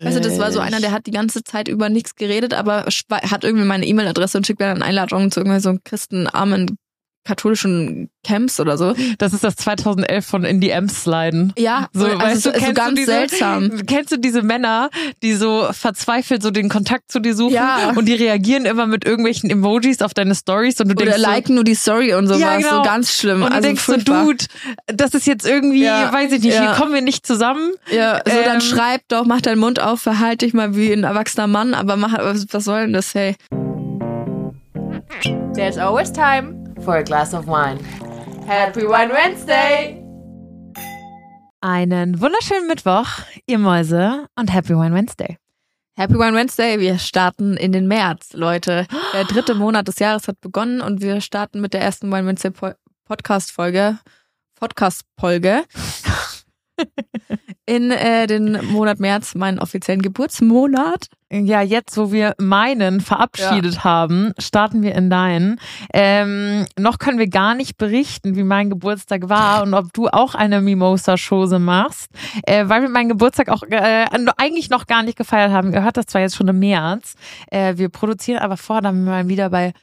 Weißt du, das war so einer, der hat die ganze Zeit über nichts geredet, aber hat irgendwie meine E-Mail-Adresse und schickt mir dann Einladungen zu irgendwie so einem christenarmen katholischen Camps oder so. Das ist das 2011 von In die Ems sliden. Ja, So, also weißt so, du, kennst so du ganz diese- seltsam. Kennst du diese Männer, die so verzweifelt so den Kontakt zu dir suchen Ja. und die reagieren immer mit irgendwelchen Emojis auf deine Stories und du Oder denkst so, liken nur die Story und sowas. Ja, genau. So ganz schlimm. und du also denkst so, furchtbar. Dude, das ist jetzt irgendwie, Ja, weiß ich nicht, ja. hier kommen wir nicht zusammen. Ja, so Ähm, dann schreib doch, mach deinen Mund auf, verhalte dich mal wie ein erwachsener Mann, aber mach, was, was soll denn das, hey? There's always time for a glass of wine. Happy Wine Wednesday! Einen wunderschönen Mittwoch, ihr Mäuse und Happy Wine Wednesday. Happy Wine Wednesday, wir starten in den März, Leute. Der dritte Monat des Jahres hat begonnen und wir starten mit der ersten Wine Wednesday Po- Podcast-Folge. Podcast-Folge. In äh, den Monat März, meinen offiziellen Geburtsmonat. Ja, jetzt, wo wir meinen verabschiedet haben, starten wir in deinen. Ähm, noch können wir gar nicht berichten, wie mein Geburtstag war und ob du auch eine Mimosa-Chose machst, äh, weil wir meinen Geburtstag auch äh, eigentlich noch gar nicht gefeiert haben. Ihr hört das zwar jetzt schon im März. Äh, wir produzieren aber vor, damit wir mal wieder bei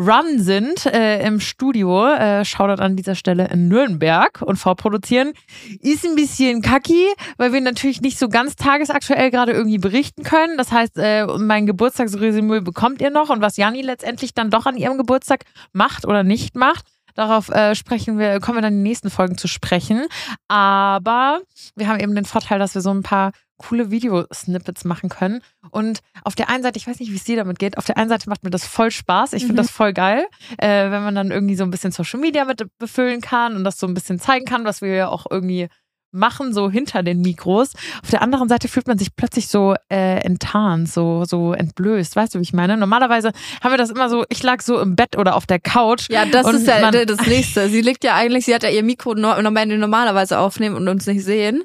Run sind äh, im Studio. Äh, Shoutout an dieser Stelle in Nürnberg und vorproduzieren. Ist ein bisschen kacki, weil wir natürlich nicht so ganz tagesaktuell gerade irgendwie berichten können. Das heißt, äh, mein Geburtstagsresümee bekommt ihr noch und was Janni letztendlich dann doch an ihrem Geburtstag macht oder nicht macht. Darauf äh, sprechen wir, kommen wir dann in den nächsten Folgen zu sprechen. Aber wir haben eben den Vorteil, dass wir so ein paar coole Videosnippets machen können. Und auf der einen Seite, ich weiß nicht, wie es dir damit geht, auf der einen Seite macht mir das voll Spaß. Ich finde Mhm. das voll geil, äh, wenn man dann irgendwie so ein bisschen Social Media mit befüllen kann und das so ein bisschen zeigen kann, was wir ja auch irgendwie machen, so hinter den Mikros. Auf der anderen Seite fühlt man sich plötzlich so äh, enttarnt, so, so entblößt. Weißt du, wie ich meine? Normalerweise haben wir das immer so, ich lag so im Bett oder auf der Couch. Ja, das ist ja das Nächste. Sie liegt ja eigentlich, sie hat ja ihr Mikro, no- wenn wir normalerweise aufnehmen und uns nicht sehen,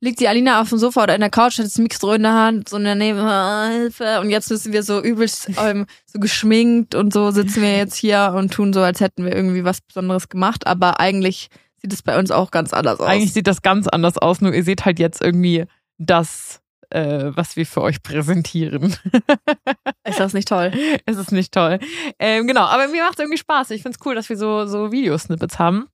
liegt die Alina auf dem Sofa oder in der Couch, hat das Mikro in der Hand, so daneben, ah, Hilfe. Und jetzt müssen wir so übelst ähm, so geschminkt und so sitzen wir jetzt hier und tun so, als hätten wir irgendwie was Besonderes gemacht. Aber eigentlich sieht es bei uns auch ganz anders aus. Eigentlich sieht das ganz anders aus, nur ihr seht halt jetzt irgendwie das, äh, was wir für euch präsentieren. ist das nicht toll? es ist nicht toll. Ähm, genau, aber mir macht es irgendwie Spaß. Ich finde es cool, dass wir so, so Videosnippets haben.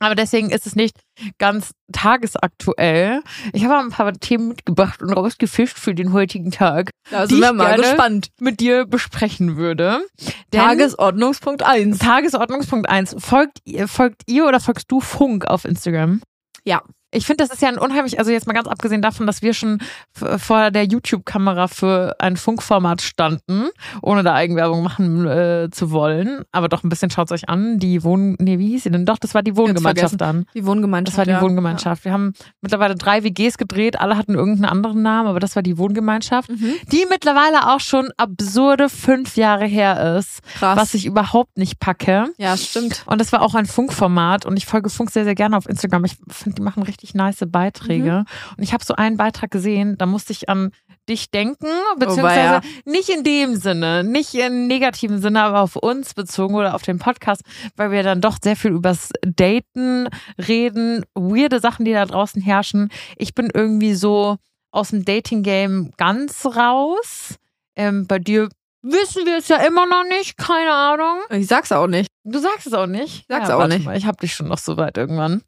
Aber deswegen ist es nicht ganz tagesaktuell. Ich habe ein paar Themen mitgebracht und rausgefischt für den heutigen Tag, Da Die sind wir ich mal gespannt. mit dir besprechen würde. Denn Tagesordnungspunkt eins. Tagesordnungspunkt 1. Folgt, ihr- folgt ihr oder folgst du Funk auf Instagram? Ja. Ich finde, das ist ja ein unheimlich, also jetzt mal ganz abgesehen davon, dass wir schon vor der YouTube-Kamera für ein Funkformat standen, ohne da Eigenwerbung machen äh, zu wollen. Aber doch ein bisschen schaut's euch an. Die Wohn, nee, wie hieß sie denn? Doch, das war die Wohngemeinschaft dann. Die Wohngemeinschaft. Das war die ja. Wohngemeinschaft. Wir haben mittlerweile drei WGs gedreht, alle hatten irgendeinen anderen Namen, aber das war die Wohngemeinschaft, Mhm. die mittlerweile auch schon absurde fünf Jahre her ist, Krass. was ich überhaupt nicht packe. ja, stimmt. Und das war auch ein Funkformat und ich folge Funk sehr, sehr gerne auf Instagram. Ich finde, die machen richtig nice Beiträge. Und ich habe so einen Beitrag gesehen, da musste ich an dich denken, beziehungsweise weia. nicht in dem Sinne, nicht im negativen Sinne, aber auf uns bezogen oder auf den Podcast, weil wir dann doch sehr viel übers Daten reden, weirde Sachen, die da draußen herrschen. Ich bin irgendwie so aus dem Dating-Game ganz raus. Ähm, bei dir wissen wir es ja immer noch nicht, keine Ahnung. Ich sag's auch nicht. Du sagst es auch nicht. Sag's ja, auch nicht. Mal, ich hab dich schon noch so weit irgendwann.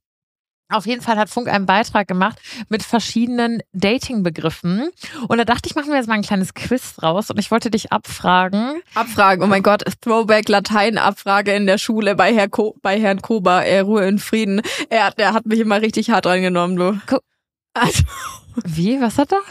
Auf jeden Fall hat Funk einen Beitrag gemacht mit verschiedenen Dating-Begriffen. Und da dachte ich, machen wir jetzt mal ein kleines Quiz draus. Und ich wollte dich abfragen. Abfragen, oh mein Gott, Throwback Latein-Abfrage in der Schule bei, Herr Ko bei Herrn Koba, äh, Ruhe in Frieden. Er, der hat mich immer richtig hart reingenommen, du. Ko- Also, Wie? Was hat er?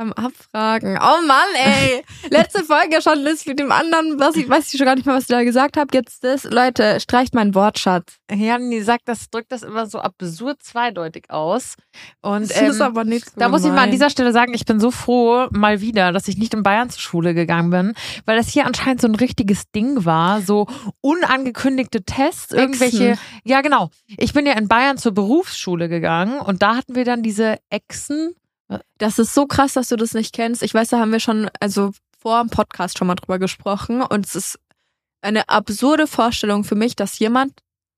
Beim Abfragen. Oh Mann, ey. Letzte Folge schon das mit dem anderen, was ich weiß ich schon gar nicht mehr, was ich da gesagt habe. Jetzt das, Leute, streicht mein Wortschatz. Ja, nee, sagt das, drückt das immer so absurd zweideutig aus. Und Das ist ähm, aber nicht so Da muss ich mal an gemein. dieser Stelle sagen, ich bin so froh mal wieder, dass ich nicht in Bayern zur Schule gegangen bin, weil das hier anscheinend so ein richtiges Ding war, so unangekündigte Tests, irgendwelche, ja genau. Ich bin ja in Bayern zur Berufsschule gegangen und da hatten wir dann diese Echsen. Das ist so krass, dass du das nicht kennst. Ich weiß, da haben wir schon, also vor dem Podcast schon mal drüber gesprochen. Und es ist eine absurde Vorstellung für mich, dass jemand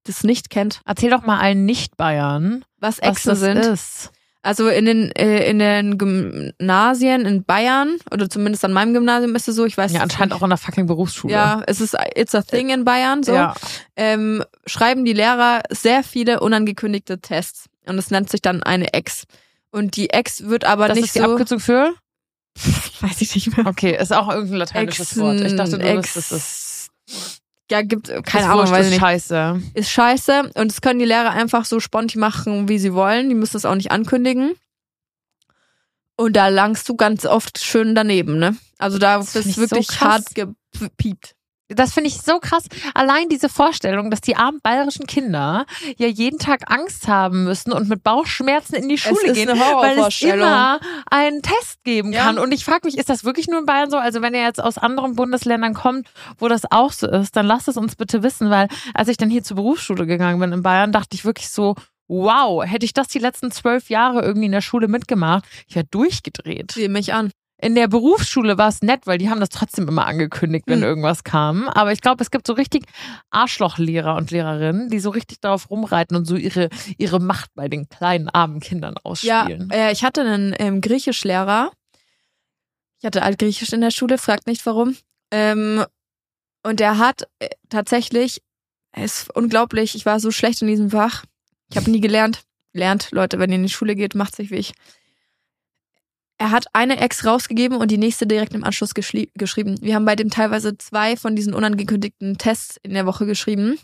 das nicht kennt, Erzähl doch mal allen Nicht-Bayern, was was Echsen das sind. ist. Also in den, äh, in den Gymnasien in Bayern, oder zumindest an meinem Gymnasium ist es so, ich weiß Ja, anscheinend auch in der fucking Berufsschule. Ja, es ist it's a thing in Bayern so. Ja. Ähm, schreiben die Lehrer sehr viele unangekündigte Tests. Und es nennt sich dann eine Ex. Und die Ex wird aber Das nicht ist die so. Abkürzung für? weiß ich nicht mehr. Okay, ist auch irgendein lateinisches Wort. Ich dachte, du Ex, wüsstest es. Ja, gibt keine Ist Ahnung, weiß ist ich nicht. scheiße. Ist scheiße und das können die Lehrer einfach so spontan machen, wie sie wollen. Die müssen es auch nicht ankündigen. Und da langst du ganz oft schön daneben, ne? Also da Das so wirklich krass. hart gepiept. Das finde ich so krass. Allein diese Vorstellung, dass die armen bayerischen Kinder ja jeden Tag Angst haben müssen und mit Bauchschmerzen in die Schule gehen, weil es immer einen Test geben Ja. kann. Und ich frage mich, ist das wirklich nur in Bayern so? Also wenn ihr jetzt aus anderen Bundesländern kommt, wo das auch so ist, dann lasst es uns bitte wissen, weil als ich dann hier zur Berufsschule gegangen bin in Bayern, dachte ich wirklich so, wow, hätte ich das die letzten zwölf Jahre irgendwie in der Schule mitgemacht, ich wäre durchgedreht. Sieh mich an. In der Berufsschule war es nett, weil die haben das trotzdem immer angekündigt, wenn Hm. irgendwas kam. Aber ich glaube, es gibt so richtig Arschlochlehrer und Lehrerinnen, die so richtig darauf rumreiten und so ihre, ihre Macht bei den kleinen armen Kindern Ja, ausspielen. äh, ich hatte einen ähm, Griechischlehrer. Ich hatte Altgriechisch in der Schule, fragt nicht warum. Ähm, und der hat äh, tatsächlich, es ist unglaublich, ich war so schlecht in diesem Fach. Ich habe nie gelernt. Lernt, Leute, wenn ihr in die Schule geht, macht sich wie ich. Er hat eine Ex rausgegeben und die nächste direkt im Anschluss geschrieben. Wir haben bei dem teilweise zwei von diesen unangekündigten Tests in der Woche geschrieben.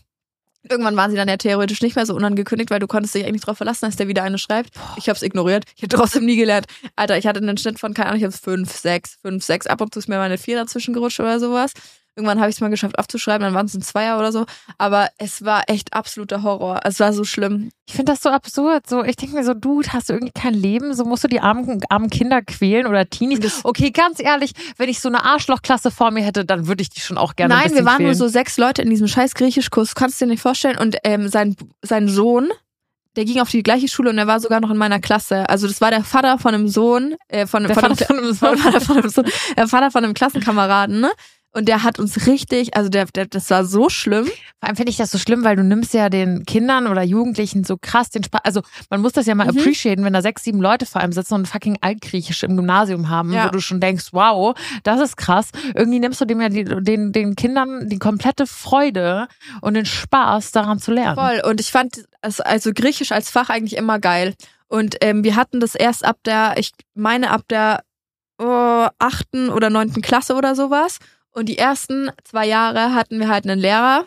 Irgendwann waren sie dann ja theoretisch nicht mehr so unangekündigt, weil du konntest dich eigentlich darauf verlassen, dass der wieder eine schreibt. Ich habe es ignoriert. Ich habe trotzdem nie gelernt. Alter, ich hatte einen Schnitt von, keine Ahnung, ich habe fünf, sechs, fünf, sechs. Ab und zu ist mir mal eine vier dazwischen gerutscht oder sowas. Irgendwann habe ich es mal geschafft aufzuschreiben, dann waren es ein Zweier oder so. Aber es war echt absoluter Horror. Es war so schlimm. Ich finde das so absurd. So, ich denke mir so, Dude, hast du irgendwie kein Leben? So musst du die armen, armen Kinder quälen oder Teenies. Okay, ganz ehrlich, wenn ich so eine Arschlochklasse vor mir hätte, dann würde ich die schon auch gerne ein Nein, wir waren nur quälen. so sechs Leute in diesem scheiß Griechischkurs. Kannst du dir nicht vorstellen? Und ähm, sein, sein Sohn, der ging auf die gleiche Schule und er war sogar noch in meiner Klasse. Also das war der Vater von einem Sohn, äh, von, Der von, einem, Vater von einem Sohn. Vater von einem Sohn, der Vater von einem Klassenkameraden, ne? Und der hat uns richtig, also der, der das war so schlimm. Vor allem finde ich das so schlimm, weil du nimmst ja den Kindern oder Jugendlichen so krass den Spaß. Also man muss das ja mal Mhm. appreciaten, wenn da sechs, sieben Leute vor einem sitzen und fucking Altgriechisch im Gymnasium haben, Ja. wo du schon denkst, wow, das ist krass. Irgendwie nimmst du dem ja die, den, den Kindern die komplette Freude und den Spaß daran zu lernen. Voll. Und ich fand es also Griechisch als Fach eigentlich immer geil. Und ähm, wir hatten das erst ab der, ich meine ab der oh, achten oder neunten Klasse oder sowas. Und die ersten zwei Jahre hatten wir halt einen Lehrer,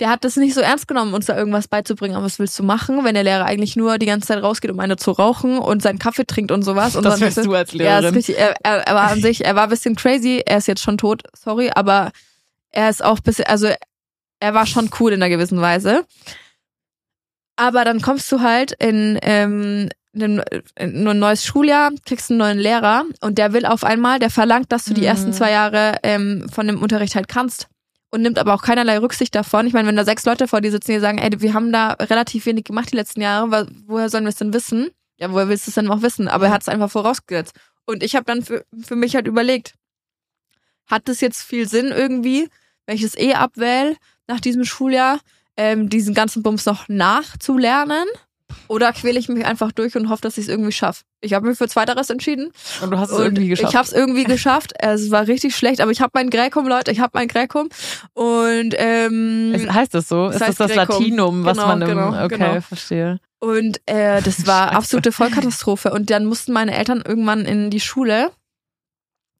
der hat das nicht so ernst genommen, uns da irgendwas beizubringen. Aber was willst du machen, wenn der Lehrer eigentlich nur die ganze Zeit rausgeht, um eine zu rauchen und seinen Kaffee trinkt und sowas? Und Das dann wärst du als Ja, ist Lehrerin. richtig. Er, er, er war an sich, er war ein bisschen crazy. Er ist jetzt schon tot, sorry, aber er ist auch ein bisschen, also er war schon cool in einer gewissen Weise. Aber dann kommst du halt in, ähm, in in ein neues Schuljahr, kriegst einen neuen Lehrer und der will auf einmal, der verlangt, dass du die Mhm. ersten zwei Jahre ähm, von dem Unterricht halt kannst und nimmt aber auch keinerlei Rücksicht davon. Ich meine, wenn da sechs Leute vor dir sitzen, die sagen, ey, wir haben da relativ wenig gemacht die letzten Jahre, woher sollen wir es denn wissen? Ja, woher willst du es denn auch wissen? Aber er hat es einfach vorausgesetzt. Und ich habe dann für, für mich halt überlegt, hat das jetzt viel Sinn irgendwie, wenn ich es eh abwähle nach diesem Schuljahr, ähm, diesen ganzen Bums noch nachzulernen? Oder quäle ich mich einfach durch und hoffe, dass ich es irgendwie schaffe? Ich habe mich für Zweiteres entschieden. Und du hast es irgendwie geschafft. Ich habe es irgendwie geschafft. Es war richtig schlecht, aber ich habe mein Gräkum, Leute. Ich habe mein Gräkum. Und ähm, Es heißt das so? Es ist das heißt das Grecum. Latinum, was Genau, man im. genau, okay, genau. verstehe. Und äh, das war Scheiße. absolute Vollkatastrophe. Und dann mussten meine Eltern irgendwann in die Schule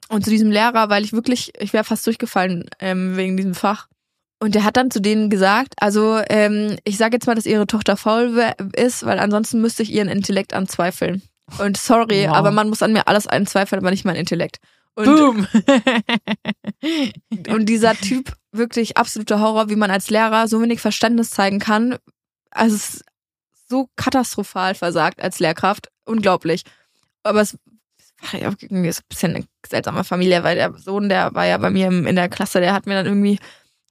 und zu diesem Lehrer, weil ich wirklich, ich wäre fast durchgefallen ähm, wegen diesem Fach. Und der hat dann zu denen gesagt, also ähm, ich sage jetzt mal, dass ihre Tochter faul ist, weil ansonsten müsste ich ihren Intellekt anzweifeln. Und sorry, Wow. aber man muss an mir alles anzweifeln, aber nicht mein Intellekt. Und, Boom! und dieser Typ, wirklich absoluter Horror, wie man als Lehrer so wenig Verständnis zeigen kann. Also es ist so katastrophal versagt als Lehrkraft. Unglaublich. Aber es war ja irgendwie so ein bisschen eine seltsame Familie, weil der Sohn, der war ja bei mir in der Klasse, der hat mir dann irgendwie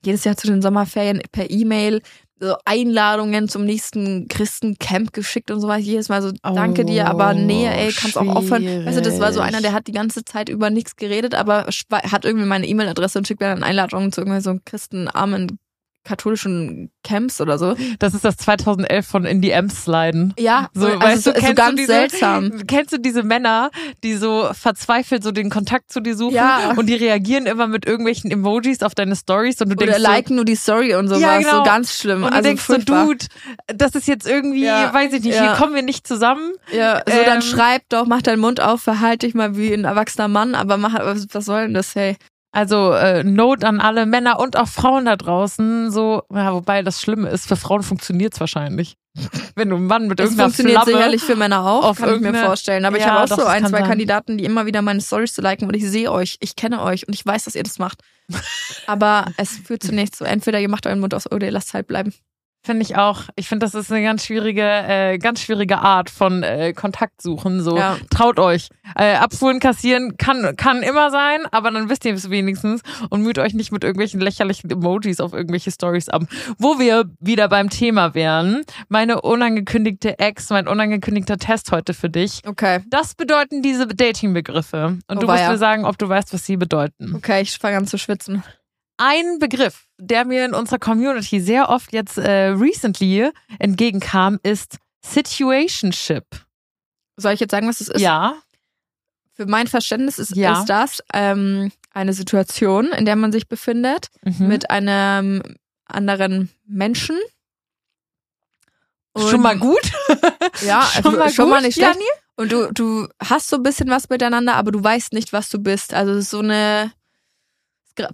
jedes Jahr zu den Sommerferien per E-Mail so Einladungen zum nächsten Christencamp geschickt und sowas. Jedes Mal so, danke dir, aber nee, ey, kannst auch aufhören. Weißt du, das war so einer, der hat die ganze Zeit über nichts geredet, aber hat irgendwie meine E-Mail-Adresse und schickt mir dann Einladungen zu irgendwie so einem Christenarmen katholischen Camps oder so. Das ist das 2011 von In die Ems sliden. Ja, So, also weißt so, du, so kennst ganz du diese, seltsam. Kennst du diese Männer, die so verzweifelt so den Kontakt zu dir suchen Ja. und die reagieren immer mit irgendwelchen Emojis auf deine Stories und du Oder denkst liken nur die Story und sowas. Ja, genau. So ganz schlimm. so, und du also denkst furchtbar. so, Dude, das ist jetzt irgendwie, Ja. weiß ich nicht, hier kommen wir nicht zusammen. Ja, so Ähm, dann schreib doch, mach deinen Mund auf, verhalte dich mal wie ein erwachsener Mann, aber mach, was, was soll denn das, hey? Also äh, Note an alle Männer und auch Frauen da draußen. So, ja, wobei das Schlimme ist, für Frauen funktioniert's wahrscheinlich. Wenn du einen Mann mit Es irgendeiner funktioniert Flamme sicherlich für Männer auch, auf kann ich mir vorstellen. Aber ich Ja, habe auch doch, so ein, zwei sein. Kandidaten, die immer wieder meine Stories zu liken und ich sehe euch, ich kenne euch und ich weiß, dass ihr das macht. Aber es führt zu nichts. So, entweder ihr macht euren Mund aus oder ihr lasst halt bleiben. Finde ich auch. Ich finde, das ist eine ganz schwierige, äh, ganz schwierige Art von äh, Kontakt suchen. So Ja. traut euch. Äh, Abfuhren kassieren kann kann immer sein, aber dann wisst ihr es wenigstens und müht euch nicht mit irgendwelchen lächerlichen Emojis auf irgendwelche Stories ab. Wo wir wieder beim Thema wären, meine unangekündigte Ex, mein unangekündigter Test heute für dich. Okay. Das bedeuten diese Dating-Begriffe. Und Oh, du musst weia. mir sagen, ob du weißt, was sie bedeuten. Okay, ich fange an zu schwitzen. Ein Begriff, der mir in unserer Community sehr oft jetzt äh, recently entgegenkam, ist Situationship. Soll ich jetzt sagen, was es ist? Ja. Für mein Verständnis ist, Ja. ist das ähm, eine Situation, in der man sich befindet Mhm. mit einem anderen Menschen. Und- Schon mal gut. Ja, Schon mal schon gut, mal nicht schlecht. Und du, du hast so ein bisschen was miteinander, aber du weißt nicht, was du bist. Also es ist so eine,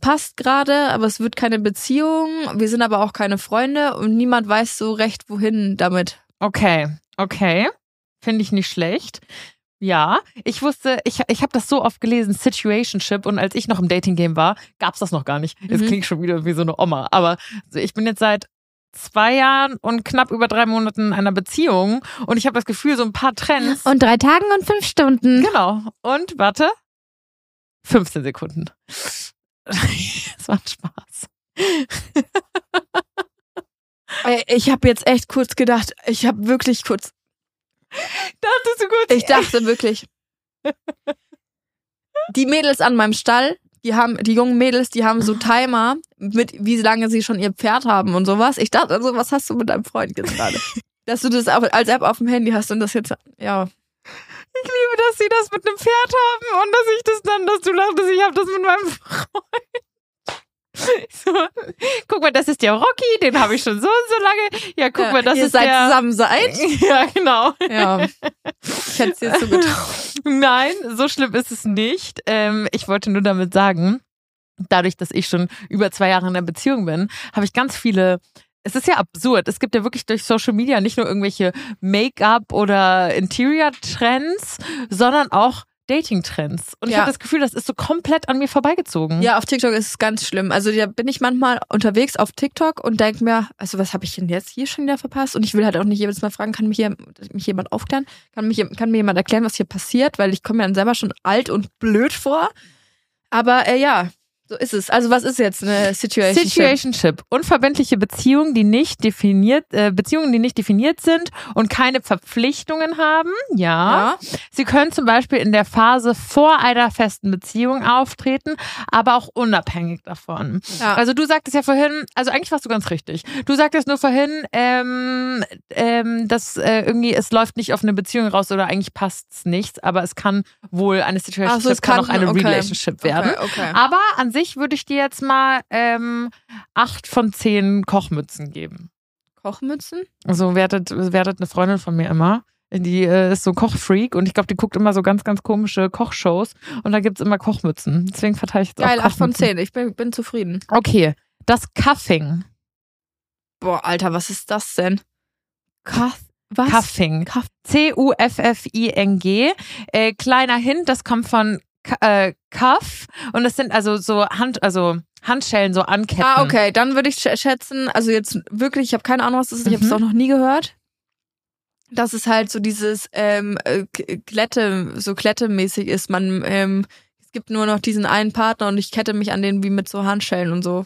passt gerade, aber es wird keine Beziehung. Wir sind aber auch keine Freunde und niemand weiß so recht, wohin damit. Okay, okay. Finde ich nicht schlecht. Ja, ich wusste, ich, ich habe das so oft gelesen, Situationship, und als ich noch im Dating-Game war, gab's das noch gar nicht. Jetzt Mhm. klingt schon wieder wie so eine Oma. Aber ich bin jetzt seit zwei Jahren und knapp über drei Monaten in einer Beziehung und ich habe das Gefühl, so ein paar Trends. Und drei Tagen und fünf Stunden. Genau. Und warte. 15 Sekunden. Es war ein Spaß. Ich habe jetzt echt kurz gedacht, ich habe wirklich kurz, Dachtest du gut? ich dachte wirklich, die Mädels an meinem Stall, die haben, die jungen Mädels, die haben so Timer mit, wie lange sie schon ihr Pferd haben und sowas. Ich dachte also, was hast du mit deinem Freund jetzt gerade? Dass du das als App auf dem Handy hast und das jetzt, ja. Ich liebe, dass sie das mit einem Pferd haben und dass ich das dann, dass du dachtest, ich habe das mit meinem Freund. So, guck mal, das ist der Rocky, den habe ich schon so und so lange. Ja, guck ja, mal, das ihr ist seid der. zusammen seid. Ja, genau. Ja. Ich hätte es dir zugetraut. Nein, so schlimm ist es nicht. Ähm, ich wollte nur damit sagen, dadurch, dass ich schon über zwei Jahre in einer Beziehung bin, habe ich ganz viele. Es ist ja absurd. Es gibt ja wirklich durch Social Media nicht nur irgendwelche Make-up oder Interior-Trends, sondern auch Dating-Trends. Und ich Ja. habe das Gefühl, das ist so komplett an mir vorbeigezogen. Ja, auf TikTok ist es ganz schlimm. Also da bin ich manchmal unterwegs auf TikTok und denke mir, also was habe ich denn jetzt hier schon wieder verpasst? Und ich will halt auch nicht jedes Mal fragen, kann mich, hier, mich jemand aufklären? Kann, mich, kann mir jemand erklären, was hier passiert? Weil ich komme mir dann selber schon alt und blöd vor. Aber äh, ja, so ist es. Also was ist jetzt eine Situation? Situationship. Unverbindliche Beziehungen, die nicht definiert, äh, Beziehungen, die nicht definiert sind und keine Verpflichtungen haben. Ja. Ja. Sie können zum Beispiel in der Phase vor einer festen Beziehung auftreten, aber auch unabhängig davon. ja. Also du sagtest ja vorhin, also eigentlich warst du ganz richtig. Du sagtest nur vorhin, ähm, ähm, dass äh, irgendwie es läuft nicht auf eine Beziehung raus oder eigentlich passt's nicht, aber es kann wohl eine Situationship, so, es kann auch kann- eine okay. Relationship werden. Okay, okay. Aber an sich würde ich dir jetzt mal ähm, acht von zehn Kochmützen geben. Kochmützen? Also wertet, wertet eine Freundin von mir immer. Die äh, ist so Kochfreak und ich glaube, die guckt immer so ganz, ganz komische Kochshows und da gibt's immer Kochmützen. Deswegen verteile ich jetzt Geil, auch 8 von Kochmützen. 10. Ich bin, bin zufrieden. Okay, das Cuffing. Boah, Alter, was ist das denn? Cuff, was? Cuffing. Cuff- C-U-F-F-I-N-G. Äh, kleiner Hint, das kommt von äh, Cuff und das sind also so Hand, also Handschellen, so Anketten. Ah, okay, dann würde ich sch- schätzen, also jetzt wirklich, ich habe keine Ahnung, was das ist, ich habe es Mhm. auch noch nie gehört. Dass es halt so dieses ähm, äh, Klette, so Klettemäßig ist. Man, ähm, es gibt nur noch diesen einen Partner und ich kette mich an den wie mit so Handschellen und so.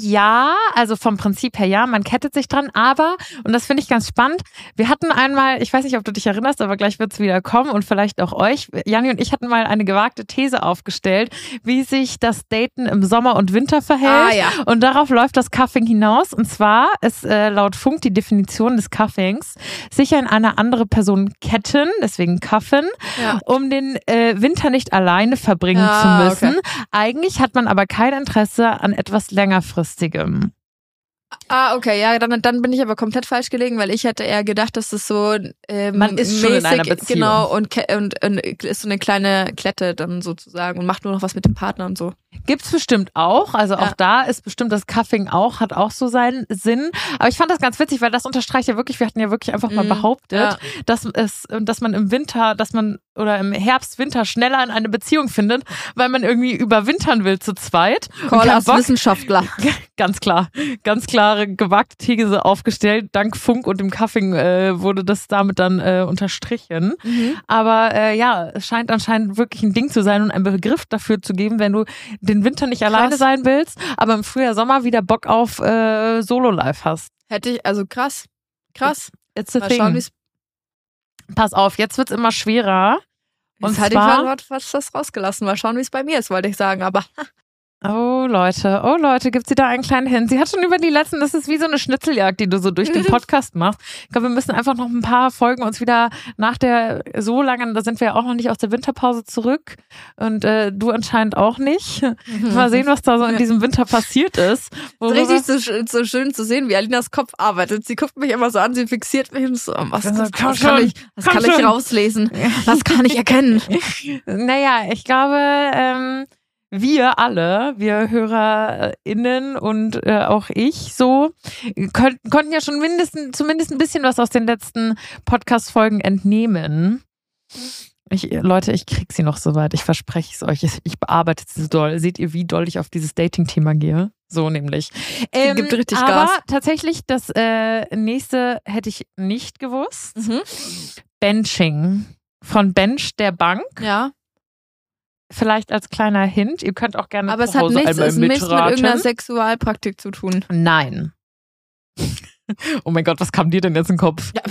Ja, also vom Prinzip her ja, man kettet sich dran, aber, und das finde ich ganz spannend, wir hatten einmal, ich weiß nicht, ob du dich erinnerst, aber gleich wird es wieder kommen und vielleicht auch euch, Janni und ich hatten mal eine gewagte These aufgestellt, wie sich das Daten im Sommer und Winter verhält. Ah, ja. Und darauf läuft das Cuffing hinaus. Und zwar ist äh, laut Funk die Definition des Cuffings, sich an eine andere Person ketten, deswegen cuffen, Ja. um den äh, Winter nicht alleine verbringen Ah, zu müssen. okay. Eigentlich hat man aber kein Interesse an etwas längerfristigem. Ah, okay, ja, dann, dann bin ich aber komplett falsch gelegen, weil ich hätte eher gedacht, dass das so ähm, Man ist schon in einer Beziehung. genau und, und, und ist so eine kleine Klette dann sozusagen und macht nur noch was mit dem Partner und so. Gibt's bestimmt auch. Also auch Ja. da ist bestimmt das Cuffing auch, hat auch so seinen Sinn. Aber ich fand das ganz witzig, weil das unterstreicht ja wirklich, wir hatten ja wirklich einfach mal Mhm, behauptet, ja. dass es, dass man im Winter, dass man oder im Herbst, Winter schneller in eine Beziehung findet, weil man irgendwie überwintern will zu zweit. Call als Bock- Wissenschaftler. Ganz klar, ganz klare gewagte These aufgestellt. Dank Funk und dem Cuffing äh, wurde das damit dann äh, unterstrichen. Mhm. Aber äh, ja, es scheint anscheinend wirklich ein Ding zu sein und einen Begriff dafür zu geben, wenn du den Winter nicht alleine sein willst, aber im Frühjahr, Sommer wieder Bock auf äh, Solo-Life hast. Hätte ich, also krass. Krass. It's a Mal schauen, thing. es Pass auf, jetzt wird's immer schwerer. Und Jetzt hatte zwar- ich gerade was das rausgelassen. Mal schauen, wie es bei mir ist, wollte ich sagen. Aber Oh Leute, oh Leute, gibt sie da einen kleinen Hin? Sie hat schon über die letzten, das ist wie so eine Schnitzeljagd, die du so durch den Podcast machst. Ich glaube, wir müssen einfach noch ein paar Folgen uns wieder nach der so langen, da sind wir ja auch noch nicht aus der Winterpause zurück und äh, du anscheinend auch nicht. Mal sehen, was da so in diesem Winter passiert ist. Es Worüber- ist richtig so, so schön zu sehen, wie Alinas Kopf arbeitet. Sie guckt mich immer so an, sie fixiert mich und so, was, Also, was, komm was kann ich, was komm kann ich rauslesen? Was kann ich erkennen? Naja, ich glaube, ähm, wir alle, wir HörerInnen und äh, auch ich so, könnt, konnten ja schon mindestens, zumindest ein bisschen was aus den letzten Podcast-Folgen entnehmen. Ich, Leute, ich krieg sie noch so weit. Ich verspreche es euch. Ich, bearbeite sie so doll. Seht ihr, wie doll ich auf dieses Dating-Thema gehe? So nämlich. Ähm, gibt richtig aber Gas. tatsächlich, das äh, nächste hätte ich nicht gewusst. Mhm. Benching. Von Bench der Bank. Ja, Vielleicht als kleiner Hint. Ihr könnt auch gerne aber zu es hat Hause nichts, einmal es nichts mit irgendeiner Sexualpraktik zu tun. Nein. Oh mein Gott, was kam dir denn jetzt in den Kopf? Ja,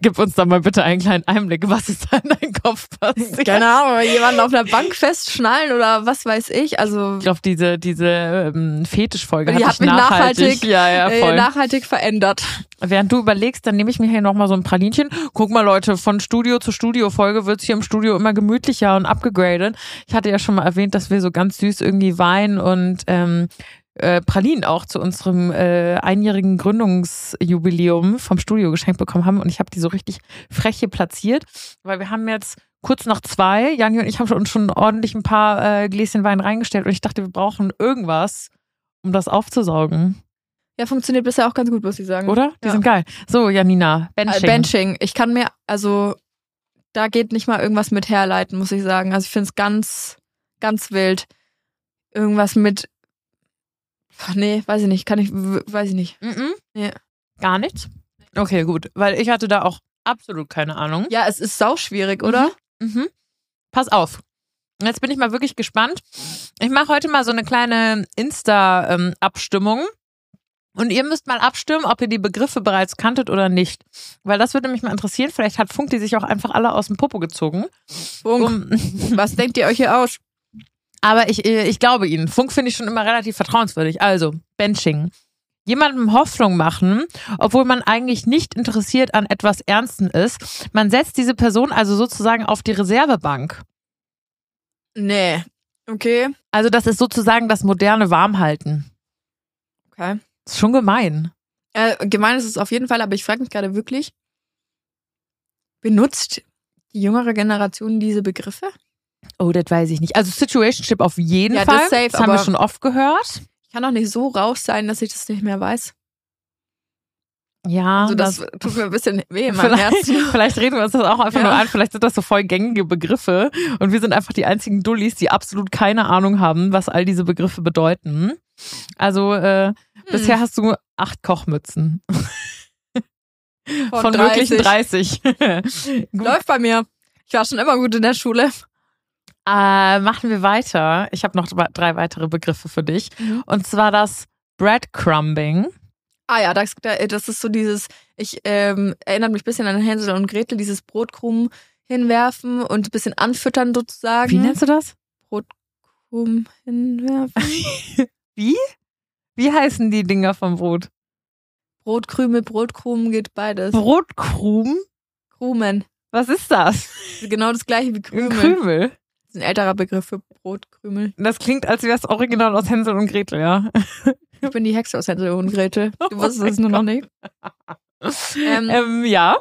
Gib uns da mal bitte einen kleinen Einblick. Was ist da in deinem Kopf passiert? keine Ahnung, jemanden auf einer Bank festschnallen oder was weiß ich. Also Ich glaube, diese, diese ähm, Fetischfolge Die hat mich nachhaltig, nachhaltig, ja, ja, äh, nachhaltig verändert. Während du überlegst, dann nehme ich mir hier nochmal so ein Pralinchen. Guck mal, Leute, von Studio zu Studio-Folge wird's hier im Studio immer gemütlicher und abgegradet. Ich hatte ja schon mal erwähnt, dass wir so ganz süß irgendwie Wein und ähm, äh, Pralinen auch zu unserem äh, einjährigen Gründungsjubiläum vom Studio geschenkt bekommen haben. Und ich habe die so richtig frech hier platziert, weil wir haben jetzt kurz nach zwei, Janni und ich haben uns schon ordentlich ein paar äh, Gläschen Wein reingestellt und ich dachte, wir brauchen irgendwas, um das aufzusaugen. Ja, funktioniert bisher auch ganz gut, muss ich sagen. Oder? Die Ja. sind geil. So, Janina, Äh, Benching. Benching. Ich kann mir, also da geht nicht mal irgendwas mit herleiten, muss ich sagen. Also ich finde es ganz, ganz wild. Irgendwas mit. Ach, nee, weiß ich nicht. Kann ich, weiß ich nicht. Mhm. Ja. Gar nichts? Okay, gut. Weil ich hatte da auch absolut keine Ahnung. Ja, es ist sauschwierig, oder? Mhm. Pass auf. Jetzt bin ich mal wirklich gespannt. Ich mache heute mal so eine kleine Insta-Abstimmung. Und ihr müsst mal abstimmen, ob ihr die Begriffe bereits kanntet oder nicht. Weil das würde mich mal interessieren. Vielleicht hat Funk die sich auch einfach alle aus dem Popo gezogen. Funk, Um, was denkt ihr euch hier aus? Aber ich, äh, ich glaube Ihnen. Funk finde ich schon immer relativ vertrauenswürdig. Also, Benching. Jemandem Hoffnung machen, obwohl man eigentlich nicht interessiert an etwas Ernsten ist. Man setzt diese Person also sozusagen auf die Reservebank. Nee. Okay. Also, das ist sozusagen das moderne Warmhalten. Okay. Das ist schon gemein. Äh, gemein ist es auf jeden Fall, aber ich frage mich gerade wirklich, benutzt die jüngere Generation diese Begriffe? Oh, das weiß ich nicht. Also, Situationship auf jeden Ja, das Fall. safe, das haben wir schon oft gehört. Ich kann doch nicht so raus sein, dass ich das nicht mehr weiß. Ja, Also das, tut mir ein bisschen weh in meinem Vielleicht, Herzen. vielleicht reden wir uns das auch einfach Ja. nur ein. Vielleicht sind das so voll gängige Begriffe und wir sind einfach die einzigen Dullis, die absolut keine Ahnung haben, was all diese Begriffe bedeuten. Also äh, Hm. bisher hast du acht Kochmützen von, 30. möglichen 30. Gut. Läuft bei mir. Ich war schon immer gut in der Schule. Äh, machen wir weiter. Ich habe noch drei weitere Begriffe für dich. Mhm. Und zwar das Breadcrumbing. Ah ja, das, das ist so dieses, ich ähm, erinnert mich ein bisschen an Hänsel und Gretel, dieses Brotkrumen hinwerfen und ein bisschen anfüttern sozusagen. Wie nennst du das? Brotkrumen hinwerfen? Wie? Wie heißen die Dinger vom Brot? Brotkrümel, Brotkrumen geht beides. Brotkrumen? Krumen. Was ist das? Genau das gleiche wie Krümel. Krümel. Das ist ein älterer Begriff für Brotkrümel. Das klingt, als wäre es original aus Hänsel und Gretel, ja. Ich bin die Hexe aus Hänsel und Gretel. Du wusstest es nur noch nicht. Ähm, Ähm, ja.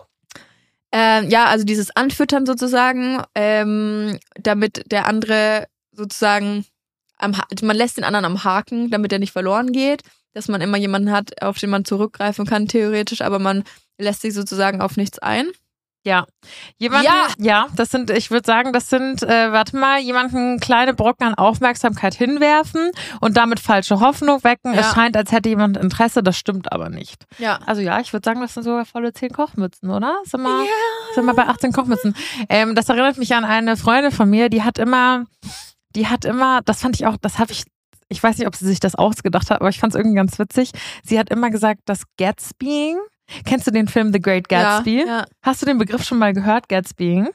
Ähm, ja, also dieses Anfüttern sozusagen, ähm, damit der andere sozusagen am man lässt den anderen am Haken, damit er nicht verloren geht, dass man immer jemanden hat, auf den man zurückgreifen kann, theoretisch, aber man lässt sich sozusagen auf nichts ein. Ja. Jemanden, Ja. ja, das sind, ich würde sagen, das sind, äh, warte mal, jemanden kleine Brocken an Aufmerksamkeit hinwerfen und damit falsche Hoffnung wecken. Ja. Es scheint, als hätte jemand Interesse, das stimmt aber nicht. Ja. Also ja, ich würde sagen, das sind sogar volle 10 Kochmützen, oder? Sind wir, sind wir bei 18 Kochmützen. Ähm, das erinnert mich an eine Freundin von mir, die hat immer, die hat immer, das fand ich auch, das habe ich, ich weiß nicht, ob sie sich das ausgedacht hat, aber ich fand es irgendwie ganz witzig. Sie hat immer gesagt, das Gatsbying. Kennst du den Film The Great Gatsby? Ja, ja. Hast du den Begriff schon mal gehört, Gatsbying?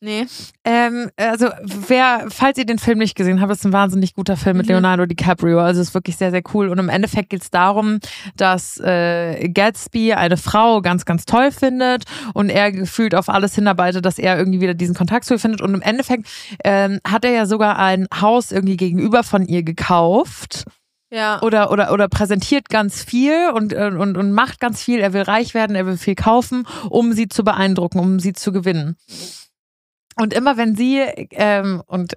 Nee. Ähm, also, wer, falls ihr den Film nicht gesehen habt, ist ein wahnsinnig guter Film mit Mhm. Leonardo DiCaprio. Also ist wirklich sehr, sehr cool. Und im Endeffekt geht es darum, dass äh, Gatsby eine Frau ganz, ganz toll findet und er gefühlt auf alles hinarbeitet, dass er irgendwie wieder diesen Kontakt zu ihr findet. Und im Endeffekt ähm, hat er ja sogar ein Haus irgendwie gegenüber von ihr gekauft Ja. oder, oder, oder präsentiert ganz viel und, äh, und, und macht ganz viel. Er will reich werden, er will viel kaufen, um sie zu beeindrucken, um sie zu gewinnen. Und immer wenn sie, ähm, und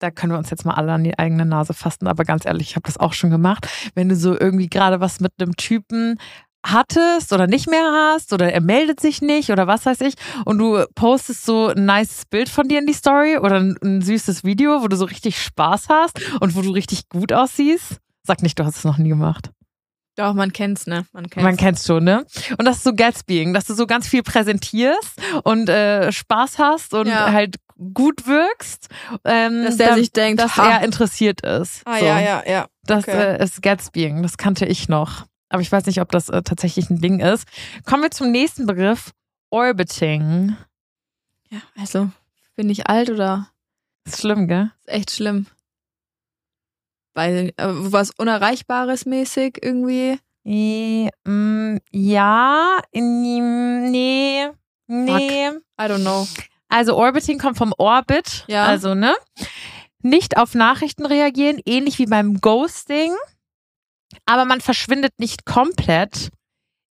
da können wir uns jetzt mal alle an die eigene Nase fassen, aber ganz ehrlich, ich habe das auch schon gemacht, wenn du so irgendwie gerade was mit einem Typen hattest oder nicht mehr hast oder er meldet sich nicht oder was weiß ich und du postest so ein nice Bild von dir in die Story oder ein, ein süßes Video, wo du so richtig Spaß hast und wo du richtig gut aussiehst. Sag nicht, du hast es noch nie gemacht. Doch, man kennt's, ne? Man kennt's. Man kennt's schon, ne? Und das ist so Gatsbying, dass du so ganz viel präsentierst und äh, Spaß hast und Ja. halt gut wirkst. Ähm, Dass der da- sich denkt, dass ha. er interessiert ist. ah, so. ja, ja, ja. Das okay. äh, ist Gatsbying, das kannte ich noch. Aber ich weiß nicht, ob das äh, tatsächlich ein Ding ist. Kommen wir zum nächsten Begriff. Orbiting. Ja, also, bin ich alt oder Ist schlimm, gell? ist echt schlimm? Weil, äh, was Unerreichbares mäßig irgendwie. Mm, ja, nee, nee. I don't know. Also Orbiting kommt vom Orbit, Ja. also ne? Nicht auf Nachrichten reagieren, ähnlich wie beim Ghosting, aber man verschwindet nicht komplett.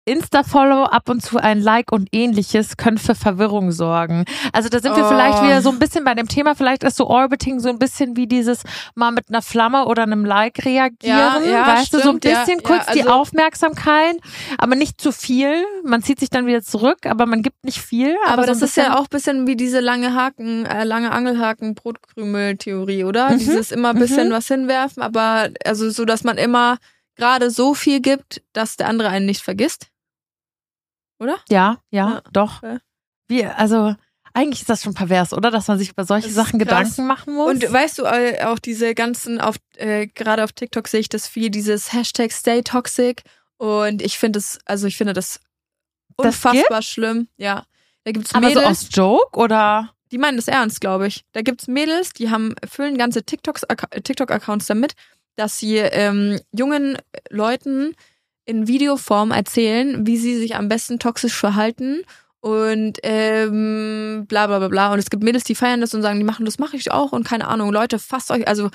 Insta-Follow, ab und zu ein Like und ähnliches können für Verwirrung sorgen. Also da sind wir Oh. vielleicht wieder so ein bisschen bei dem Thema, vielleicht ist so Orbiting so ein bisschen wie dieses mal mit einer Flamme oder einem Like reagieren, Ja, ja, weißt du, so ein stimmt, bisschen ja, kurz die also- Aufmerksamkeit, aber nicht zu viel. Man zieht sich dann wieder zurück, aber man gibt nicht viel. Aber, Aber, so das ist ja auch ein bisschen wie diese lange Haken, äh, lange Angelhaken, Brotkrümel-Theorie, oder? Mhm, Dieses immer ein bisschen mhm. was hinwerfen, aber also so, dass man immer gerade so viel gibt, dass der andere einen nicht vergisst. Oder? Ja, ja, Ja, doch. okay. Wie, also, eigentlich ist das schon pervers, oder? Dass man sich über solche Das Sachen krass. Gedanken machen muss. Und weißt du, auch diese ganzen, auf, äh, gerade auf TikTok sehe ich das viel, dieses Hashtag Stay Toxic. Und ich finde es, also ich finde das Das unfassbar schlimm. Ja. Da gibt's aber so Mädels, aus Joke oder? die meinen das ernst, glaube ich. Da gibt's Mädels, die haben, füllen ganze TikTok-Accounts damit, dass sie ähm, jungen Leuten in Videoform erzählen, wie sie sich am besten toxisch verhalten und ähm, bla bla bla bla. Und es gibt Mädels, die feiern das und sagen, die machen das mache ich auch und keine Ahnung. Leute, fasst euch, also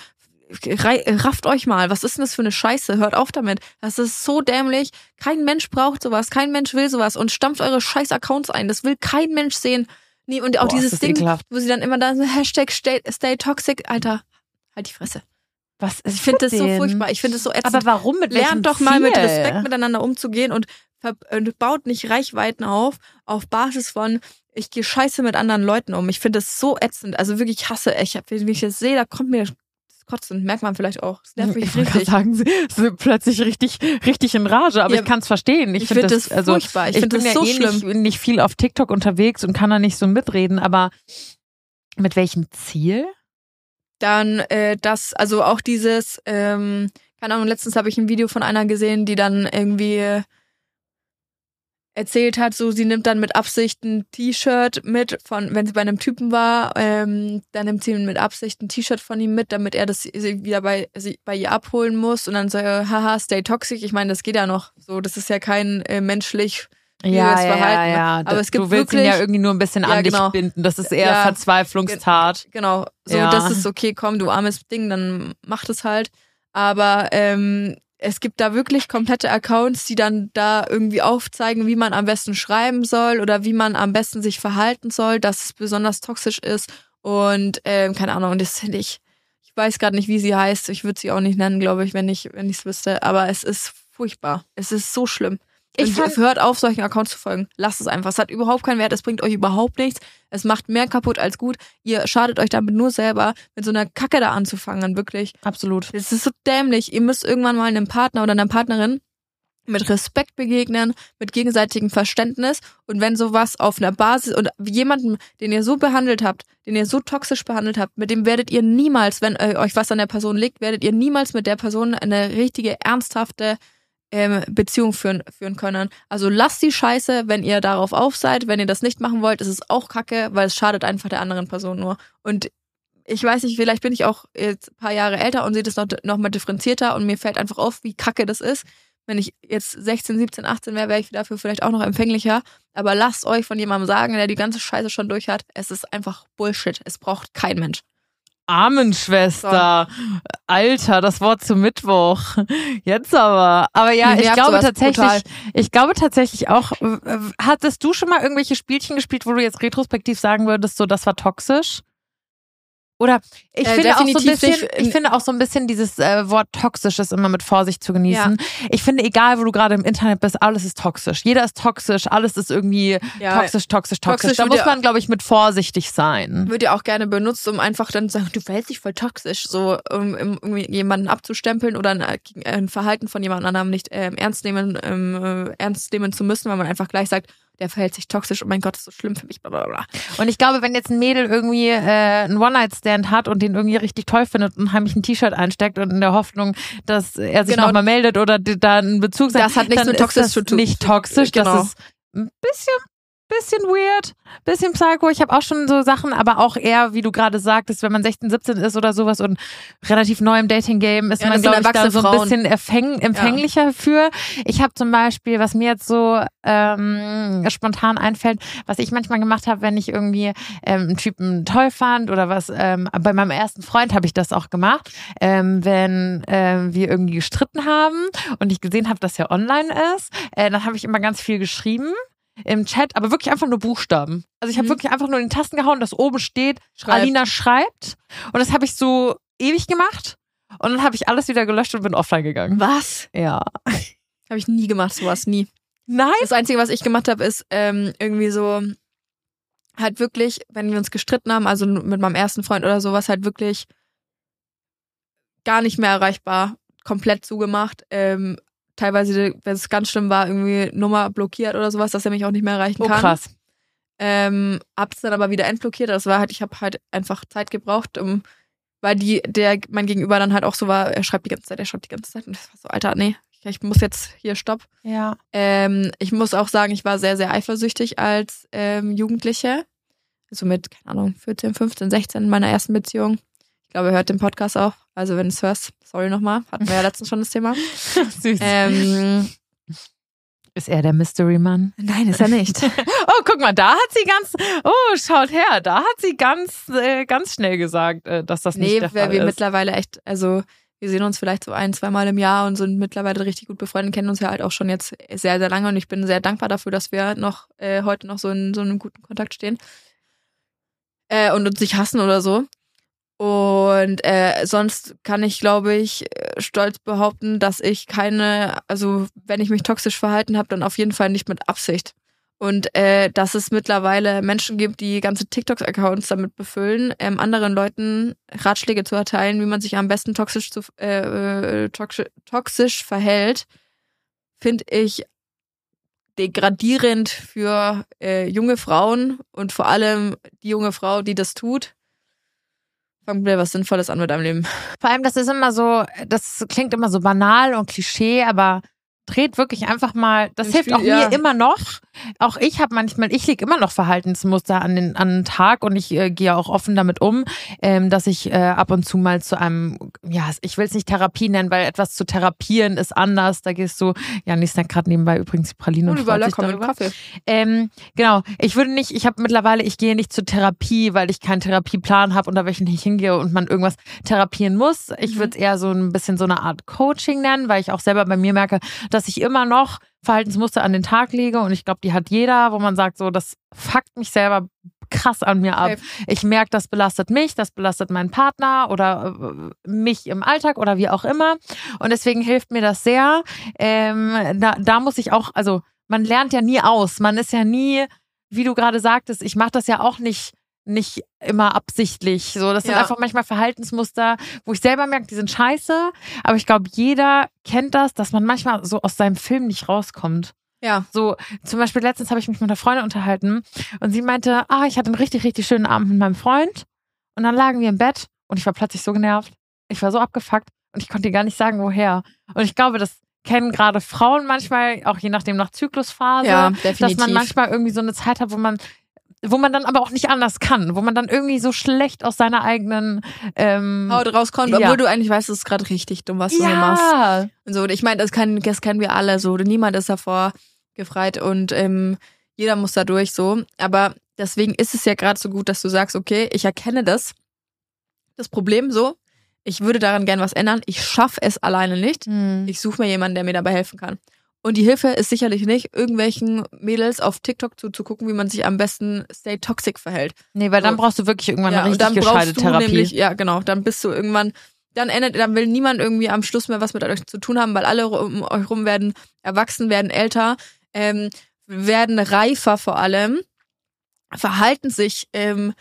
rafft euch mal. Was ist denn das für eine Scheiße? Hört auf damit. Das ist so dämlich. Kein Mensch braucht sowas. Kein Mensch will sowas. Und stampft eure scheiß Accounts ein. Das will kein Mensch sehen. Nee, und auch Boah, dieses Ding, ekelhaft. wo sie dann immer da so Hashtag stay, stay toxic. Alter, halt die Fresse. Was ist Ich finde das mit so furchtbar. Ich finde das so ätzend. Aber warum? Mit Lernt doch mal mit Ziel? Respekt miteinander umzugehen und, baut nicht Reichweiten auf, auf Basis von, ich gehe scheiße mit anderen Leuten um. Ich finde das so ätzend. Also wirklich, ich hasse ich Wenn ich das sehe, da kommt mir Kotzen. Merkt man vielleicht auch. Das nervt mich ich richtig. sagen, sie sind plötzlich richtig, richtig in Rage, aber Ja, ich kann es verstehen. Ich, ich finde find das, also, furchtbar. Ich ich, find bin das ja so eh schlimm. nicht, nicht viel auf TikTok unterwegs und kann da nicht so mitreden, aber mit welchem Ziel? Dann äh, das, also auch dieses, ähm, keine Ahnung, letztens habe ich ein Video von einer gesehen, die dann irgendwie erzählt hat, so sie nimmt dann mit Absicht ein T-Shirt mit, von wenn sie bei einem Typen war, ähm, dann nimmt sie mit Absicht ein T-Shirt von ihm mit, damit er das wieder bei, sie, bei ihr abholen muss und dann so, haha, stay toxic. Ich meine, das geht ja noch so, das ist ja kein äh, menschlich Ja, ja, Verhalten. ja, ja. Aber es gibt du willst wirklich, ihn ja irgendwie nur ein bisschen an genau. dich binden. Das ist eher. Verzweiflungstat. Genau, so das ist okay, komm, du armes Ding, dann mach das halt. Aber ähm, es gibt da wirklich komplette Accounts, die dann da irgendwie aufzeigen, wie man am besten schreiben soll oder wie man am besten sich verhalten soll, dass es besonders toxisch ist. Und ähm, keine Ahnung, das finde ich, ich weiß gerade nicht, wie sie heißt. Ich würde sie auch nicht nennen, glaube ich, wenn ich wenn ich es wüsste. Aber es ist furchtbar. Es ist so schlimm. Ich fand- hört auf, solchen Accounts zu folgen. Lasst es einfach. Es hat überhaupt keinen Wert. Es bringt euch überhaupt nichts. Es macht mehr kaputt als gut. Ihr schadet euch damit nur selber, mit so einer Kacke da anzufangen, wirklich. Absolut. Es ist so dämlich. Ihr müsst irgendwann mal einem Partner oder einer Partnerin mit Respekt begegnen, mit gegenseitigem Verständnis. Und wenn sowas auf einer Basis und jemanden, den ihr so behandelt habt, den ihr so toxisch behandelt habt, mit dem werdet ihr niemals, wenn euch was an der Person liegt, werdet ihr niemals mit der Person eine richtige, ernsthafte ähm, Beziehung führen, führen können. Also lasst die Scheiße, wenn ihr darauf auf seid. Wenn ihr das nicht machen wollt, ist es auch kacke, weil es schadet einfach der anderen Person nur. Und ich weiß nicht, vielleicht bin ich auch jetzt ein paar Jahre älter und sehe das noch, noch mal differenzierter und mir fällt einfach auf, wie kacke das ist. Wenn ich jetzt 16, 17, 18 wäre, wäre ich dafür vielleicht auch noch empfänglicher. Aber lasst euch von jemandem sagen, der die ganze Scheiße schon durch hat, es ist einfach Bullshit. Es braucht kein Mensch. Armenschwester. Alter, das Wort zum Mittwoch. Jetzt aber. Aber ja, ich glaube tatsächlich, brutal. ich glaube tatsächlich auch, hattest du schon mal irgendwelche Spielchen gespielt, wo du jetzt retrospektiv sagen würdest, so, das war toxisch? Oder ich Äh, finde auch so ein bisschen, nicht. ich finde auch so ein bisschen dieses äh, Wort toxisch ist immer mit Vorsicht zu genießen. Ich finde, egal wo du gerade im Internet bist, alles ist toxisch. Jeder ist toxisch, alles ist irgendwie Ja. toxisch, toxisch, toxisch. Toxisch da muss ja- man, glaube ich, mit vorsichtig sein. wird ja auch gerne benutzt, um einfach dann zu sagen, du verhältst dich voll toxisch, so um, um irgendwie jemanden abzustempeln oder ein, ein Verhalten von jemand anderem nicht ähm, ernst nehmen, ähm, äh, ernst nehmen zu müssen, weil man einfach gleich sagt, der verhält sich toxisch, oh mein Gott, ist so schlimm für mich, bla bla bla. Und ich glaube, wenn jetzt ein Mädel irgendwie äh, einen One-Night-Stand hat und den irgendwie richtig toll findet und heimlich ein T-Shirt einsteckt und in der Hoffnung, dass er sich Genau. nochmal meldet oder da einen Bezug sagt, Das hat nichts mit toxisch zu tun. Nicht toxisch, Genau. das ist ein bisschen bisschen weird, bisschen psycho. Ich habe auch schon so Sachen, aber auch eher, wie du gerade sagtest, wenn man 16, 17 ist oder sowas und relativ neu im Dating-Game ist Ja, man, glaube ich, da so ein bisschen empfäng empfänglicher für. Ich habe zum Beispiel, was mir jetzt so ähm, spontan einfällt, was ich manchmal gemacht habe, wenn ich irgendwie ähm, einen Typen toll fand oder was, ähm, bei meinem ersten Freund habe ich das auch gemacht, ähm, wenn ähm, wir irgendwie gestritten haben und ich gesehen habe, dass er online ist, äh, dann habe ich immer ganz viel geschrieben im Chat, aber wirklich einfach nur Buchstaben. Also ich habe Mhm. wirklich einfach nur in die Tasten gehauen, dass oben steht, Schreibt. Alina schreibt. Und das habe ich so ewig gemacht. Und dann habe ich alles wieder gelöscht und bin offline gegangen. Was? Ja. Habe ich nie gemacht, sowas, nie. Nein? Das Einzige, was ich gemacht habe, ist ähm, irgendwie so halt wirklich, wenn wir uns gestritten haben, also mit meinem ersten Freund oder sowas, halt wirklich gar nicht mehr erreichbar, komplett zugemacht. Ähm, teilweise, wenn es ganz schlimm war, irgendwie Nummer blockiert oder sowas, dass er mich auch nicht mehr erreichen Oh, kann. krass. Ähm, hab's dann aber wieder entblockiert. Das war halt, ich habe halt einfach Zeit gebraucht, um, weil die, der, mein Gegenüber dann halt auch so war, er schreibt die ganze Zeit, er schreibt die ganze Zeit. Und das war so, Alter, nee, ich, ich muss jetzt hier stopp. Ja. Ähm, ich muss auch sagen, ich war sehr, sehr eifersüchtig als ähm, Jugendliche. Also mit, keine Ahnung, 14, 15, 16 in meiner ersten Beziehung. Ich glaube, er hört den Podcast auch. Also wenn du es hörst, sorry nochmal. Hatten wir ja letztens schon das Thema. Süß. Ähm, ist er der Mystery Mann? nein, ist er nicht. Oh, guck mal, da hat sie ganz, oh, schaut her, da hat sie ganz, äh, ganz schnell gesagt, äh, dass das nicht nee, der weil Fall wir ist. mittlerweile echt, also wir sehen uns vielleicht so ein, zweimal im Jahr und sind mittlerweile richtig gut befreundet, kennen uns ja halt auch schon jetzt sehr, sehr lange und ich bin sehr dankbar dafür, dass wir noch äh, heute noch so in so einem guten Kontakt stehen äh, und uns nicht hassen oder so. Und äh, sonst kann ich, glaube ich, äh, stolz behaupten, dass ich keine, also wenn ich mich toxisch verhalten habe, dann auf jeden Fall nicht mit Absicht. Und äh, dass es mittlerweile Menschen gibt, die ganze TikTok-Accounts damit befüllen, ähm, anderen Leuten Ratschläge zu erteilen, wie man sich am besten toxisch, zu, äh, äh, toxisch, toxisch verhält, finde ich degradierend für äh, junge Frauen und vor allem die junge Frau, die das tut. Fang wieder was Sinnvolles an mit deinem Leben. Vor allem, das ist immer so, das klingt immer so banal und Klischee, aber dreht wirklich einfach mal, das Ich hilft fühl- auch ja. mir immer noch. Auch ich habe manchmal, ich lege immer noch Verhaltensmuster an den, an den Tag und ich äh, gehe auch offen damit um, ähm, dass ich äh, ab und zu mal zu einem, ja, ich will es nicht Therapie nennen, weil etwas zu therapieren ist anders. Da gehst du, ja, ich snack gerade nebenbei übrigens die Praline und, Und überall freut sich darüber. Kaffee. Ähm, genau, ich würde nicht, ich habe mittlerweile, ich gehe nicht zur Therapie, weil ich keinen Therapieplan habe und da welchen nicht hingehe und man irgendwas therapieren muss. Ich Mhm. würde es eher so ein bisschen so eine Art Coaching nennen, weil ich auch selber bei mir merke, dass ich immer noch Verhaltensmuster an den Tag lege und ich glaube, die hat jeder, wo man sagt, so, das fuckt mich selber krass an mir ab. Ich merke, das belastet mich, das belastet meinen Partner oder äh, mich im Alltag oder wie auch immer. Und deswegen hilft mir das sehr. Ähm, da, da muss ich auch, also man lernt ja nie aus. Man ist ja nie, wie du gerade sagtest, ich mache das ja auch nicht nicht immer absichtlich. So, das sind Ja. einfach manchmal Verhaltensmuster, wo ich selber merke, die sind scheiße. Aber ich glaube, jeder kennt das, dass man manchmal so aus seinem Film nicht rauskommt. Ja. So, zum Beispiel letztens habe ich mich mit einer Freundin unterhalten und sie meinte, ah, ich hatte einen richtig, richtig schönen Abend mit meinem Freund. Und dann lagen wir im Bett und ich war plötzlich so genervt. Ich war so abgefuckt und ich konnte gar nicht sagen, woher. Und ich glaube, das kennen gerade Frauen manchmal, auch je nachdem nach Zyklusphase, Ja, dass man manchmal irgendwie so eine Zeit hat, wo man wo man dann aber auch nicht anders kann, wo man dann irgendwie so schlecht aus seiner eigenen ähm, Haut rauskommt, Ja. obwohl du eigentlich weißt, es ist gerade richtig dumm, was du hier machst. ja, Und so, und ich meine, das, kann, das kennen wir alle so. Niemand ist davor gefreit und ähm, jeder muss da durch so. Aber deswegen ist es ja gerade so gut, dass du sagst, okay, ich erkenne das. Das Problem so, ich würde daran gern was ändern. Ich schaffe es alleine nicht. Hm. Ich suche mir jemanden, der mir dabei helfen kann. Und die Hilfe ist sicherlich nicht, irgendwelchen Mädels auf TikTok zuzugucken, wie man sich am besten stay toxic verhält. nee, weil dann So. braucht du wirklich irgendwann ja, eine und richtig dann gescheite brauchst du Therapie. nämlich, ja genau, dann bist du irgendwann, dann endet, dann will niemand irgendwie am Schluss mehr was mit euch zu tun haben, weil alle um euch rum werden erwachsen, werden älter, ähm, werden reifer vor allem, verhalten sich ähm,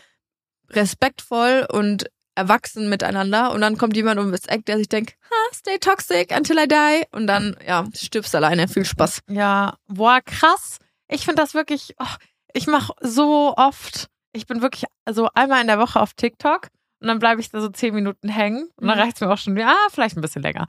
respektvoll und erwachsen miteinander und dann kommt jemand um das Eck, der sich denkt, ha, stay toxic until I die und dann, ja, stirbst alleine. Viel Spaß. Ja, boah, krass. Ich finde das wirklich, oh, ich mache so oft, ich bin wirklich so einmal in der Woche auf TikTok und dann bleibe ich da so zehn Minuten hängen und dann Mhm. reicht's mir auch schon wieder, ah, vielleicht ein bisschen länger.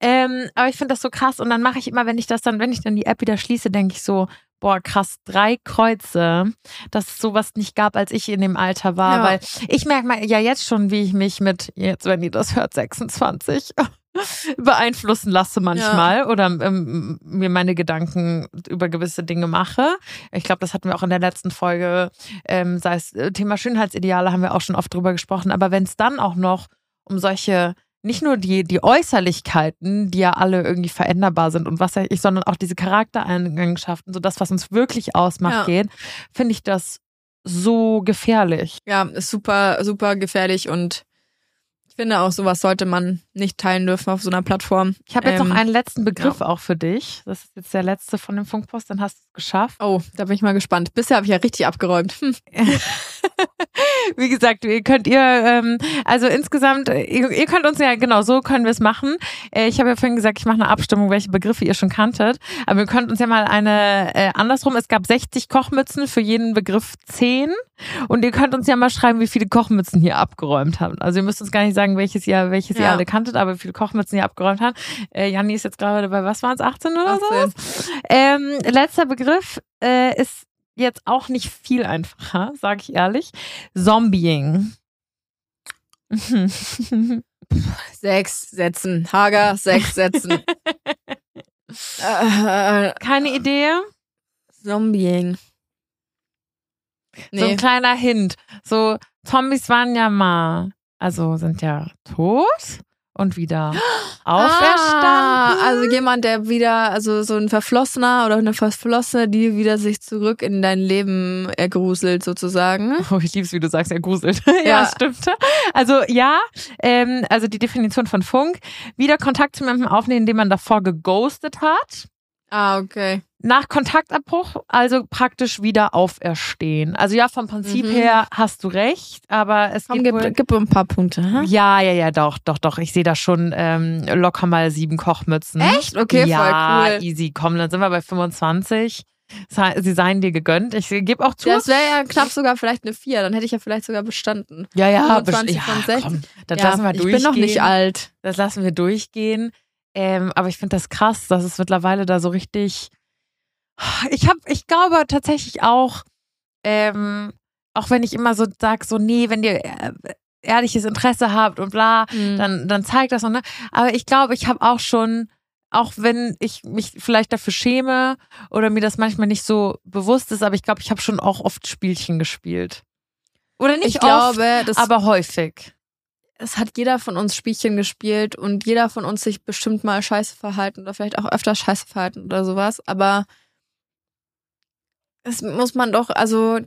Ähm, aber ich finde das so krass und dann mache ich immer, wenn ich das dann, wenn ich dann die App wieder schließe, denke ich so, boah, krass, drei Kreuze, dass es sowas nicht gab, als ich in dem Alter war, Ja. weil ich merke mal ja jetzt schon, wie ich mich mit, jetzt, wenn ihr das hört, 26, beeinflussen lasse manchmal oder ähm, mir meine Gedanken über gewisse Dinge mache. Ich glaube, das hatten wir auch in der letzten Folge, ähm, sei es äh, Thema Schönheitsideale, haben wir auch schon oft drüber gesprochen. Aber wenn es dann auch noch um solche nicht nur die, die Äußerlichkeiten, die ja alle irgendwie veränderbar sind und was ich, sondern auch diese Charaktereigenschaften, so das, was uns wirklich ausmacht, Ja. geht, finde ich das so gefährlich. Ja, ist super, super gefährlich und ich finde auch, sowas sollte man nicht teilen dürfen auf so einer Plattform. Ich habe jetzt Ähm, noch einen letzten Begriff auch für dich. Das ist jetzt der letzte von dem Funkpost, dann hast du es geschafft. Oh, da bin ich mal gespannt. Bisher habe ich ja richtig abgeräumt. Hm. Wie gesagt, ihr könnt ihr, ähm, also insgesamt, ihr, ihr könnt uns ja, genau, so können wir es machen. Äh, ich habe ja vorhin gesagt, ich mache eine Abstimmung, welche Begriffe ihr schon kanntet. Aber ihr könnt uns ja mal eine, äh, andersrum, es gab 60 Kochmützen, für jeden Begriff 10. Und ihr könnt uns ja mal schreiben, wie viele Kochmützen hier abgeräumt haben. Also ihr müsst uns gar nicht sagen, welches ihr, welches ihr Ja. alle kanntet, aber wie viele Kochmützen ihr abgeräumt habt. Äh, Janni ist jetzt gerade bei, was waren es, 18 oder so? 18. Ähm, letzter Begriff äh, ist jetzt auch nicht viel einfacher, sage ich ehrlich. Zombieing. Sechs Sätzen. Hager, sechs Sätzen. äh, Keine Idee? Zombieing. So ein Nee. kleiner Hint. So, Zombies waren ja mal, also sind ja tot und wieder auferstanden. Ah, also jemand, der wieder, also so ein Verflossener oder eine Verflossene, die wieder sich zurück in dein Leben ergruselt sozusagen. Oh, ich lieb's, wie du sagst, er gruselt. ja, Ja. stimmt. Also ja, ähm, also die Definition von Funk. Wieder Kontakt zu jemandem aufnehmen, indem man davor geghostet hat. Ah, okay. Nach Kontaktabbruch also praktisch wieder auferstehen. Also ja, vom Prinzip Mhm. her hast du recht, aber es Komm, gibt gib, gib ein paar Punkte. Hm? Ja, ja, ja, doch, doch, doch. Ich sehe da schon ähm, locker mal sieben Kochmützen. Echt? Okay, ja, voll cool. easy. Komm, dann sind wir bei 25. sie seien dir gegönnt. Ich gebe auch zu. Das wäre ja knapp sogar vielleicht eine 4, dann hätte ich ja vielleicht sogar bestanden. ja, ja, 25 best- von ja 60. komm, das Ja, lassen wir ich durchgehen. bin noch nicht alt. Das lassen wir durchgehen. Ähm, aber ich finde das krass, dass es mittlerweile da so richtig. Ich habe, ich glaube tatsächlich auch, ähm, auch wenn ich immer so sag, so nee, wenn ihr äh, ehrliches Interesse habt und bla, Mhm. dann, dann zeigt das und ne. Aber ich glaube, ich habe auch schon, auch wenn ich mich vielleicht dafür schäme oder mir das manchmal nicht so bewusst ist, aber ich glaube, ich habe schon auch oft Spielchen gespielt. Oder nicht ich oft, glaube, das, aber häufig. es hat jeder von uns Spielchen gespielt und jeder von uns sich bestimmt mal scheiße verhalten oder vielleicht auch öfter scheiße verhalten oder sowas. Aber das muss man doch, also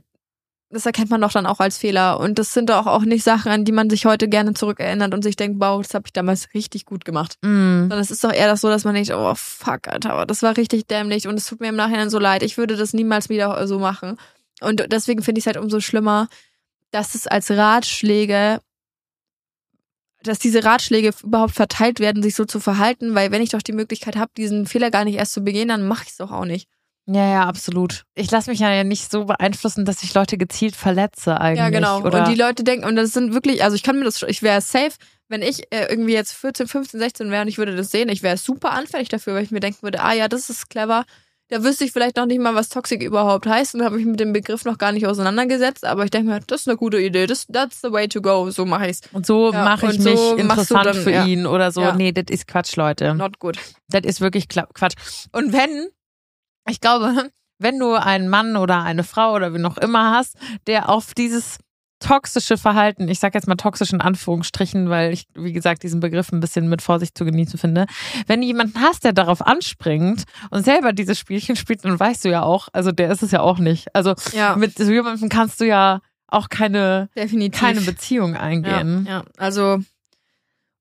das erkennt man doch dann auch als Fehler. Und das sind doch auch nicht Sachen, an die man sich heute gerne zurückerinnert und sich denkt, wow, das habe ich damals richtig gut gemacht. Mm. Sondern es ist doch eher das so, dass man denkt, oh fuck, Alter, aber das war richtig dämlich und es tut mir im Nachhinein so leid. Ich würde das niemals wieder so machen. Und deswegen finde ich es halt umso schlimmer, dass es als Ratschläge, dass diese Ratschläge überhaupt verteilt werden, sich so zu verhalten, weil wenn ich doch die Möglichkeit habe, diesen Fehler gar nicht erst zu begehen, dann mache ich es doch auch nicht. Ja, ja, absolut. Ich lasse mich ja nicht so beeinflussen, dass ich Leute gezielt verletze eigentlich. Ja, genau. Oder Und die Leute denken, und das sind wirklich, also ich kann mir das, ich wäre safe, wenn ich äh, irgendwie jetzt 14, 15, 16 wäre und ich würde das sehen, ich wäre super anfällig dafür, weil ich mir denken würde, ah ja, das ist clever. Da wüsste ich vielleicht noch nicht mal, was Toxic überhaupt heißt und habe mich mit dem Begriff noch gar nicht auseinandergesetzt, aber ich denke mir, das ist eine gute Idee, das, that's the way to go, so mache ich's. Und so Ja, mache ich so mich du interessant dann- für ja. ihn oder so. Ja. Nee, das ist Quatsch, Leute. Not good. Das ist wirklich Quatsch. Und wenn, ich glaube, wenn du einen Mann oder eine Frau oder wie noch immer hast, der auf dieses toxische Verhalten, ich sag jetzt mal toxisch in Anführungsstrichen, weil ich, wie gesagt, diesen Begriff ein bisschen mit Vorsicht zu genießen finde. Wenn du jemanden hast, der darauf anspringt und selber dieses Spielchen spielt, dann weißt du ja auch, also der ist es ja auch nicht. Also Ja, mit so jemandem kannst du ja auch keine, definitiv. keine Beziehung ja, eingehen. ja, also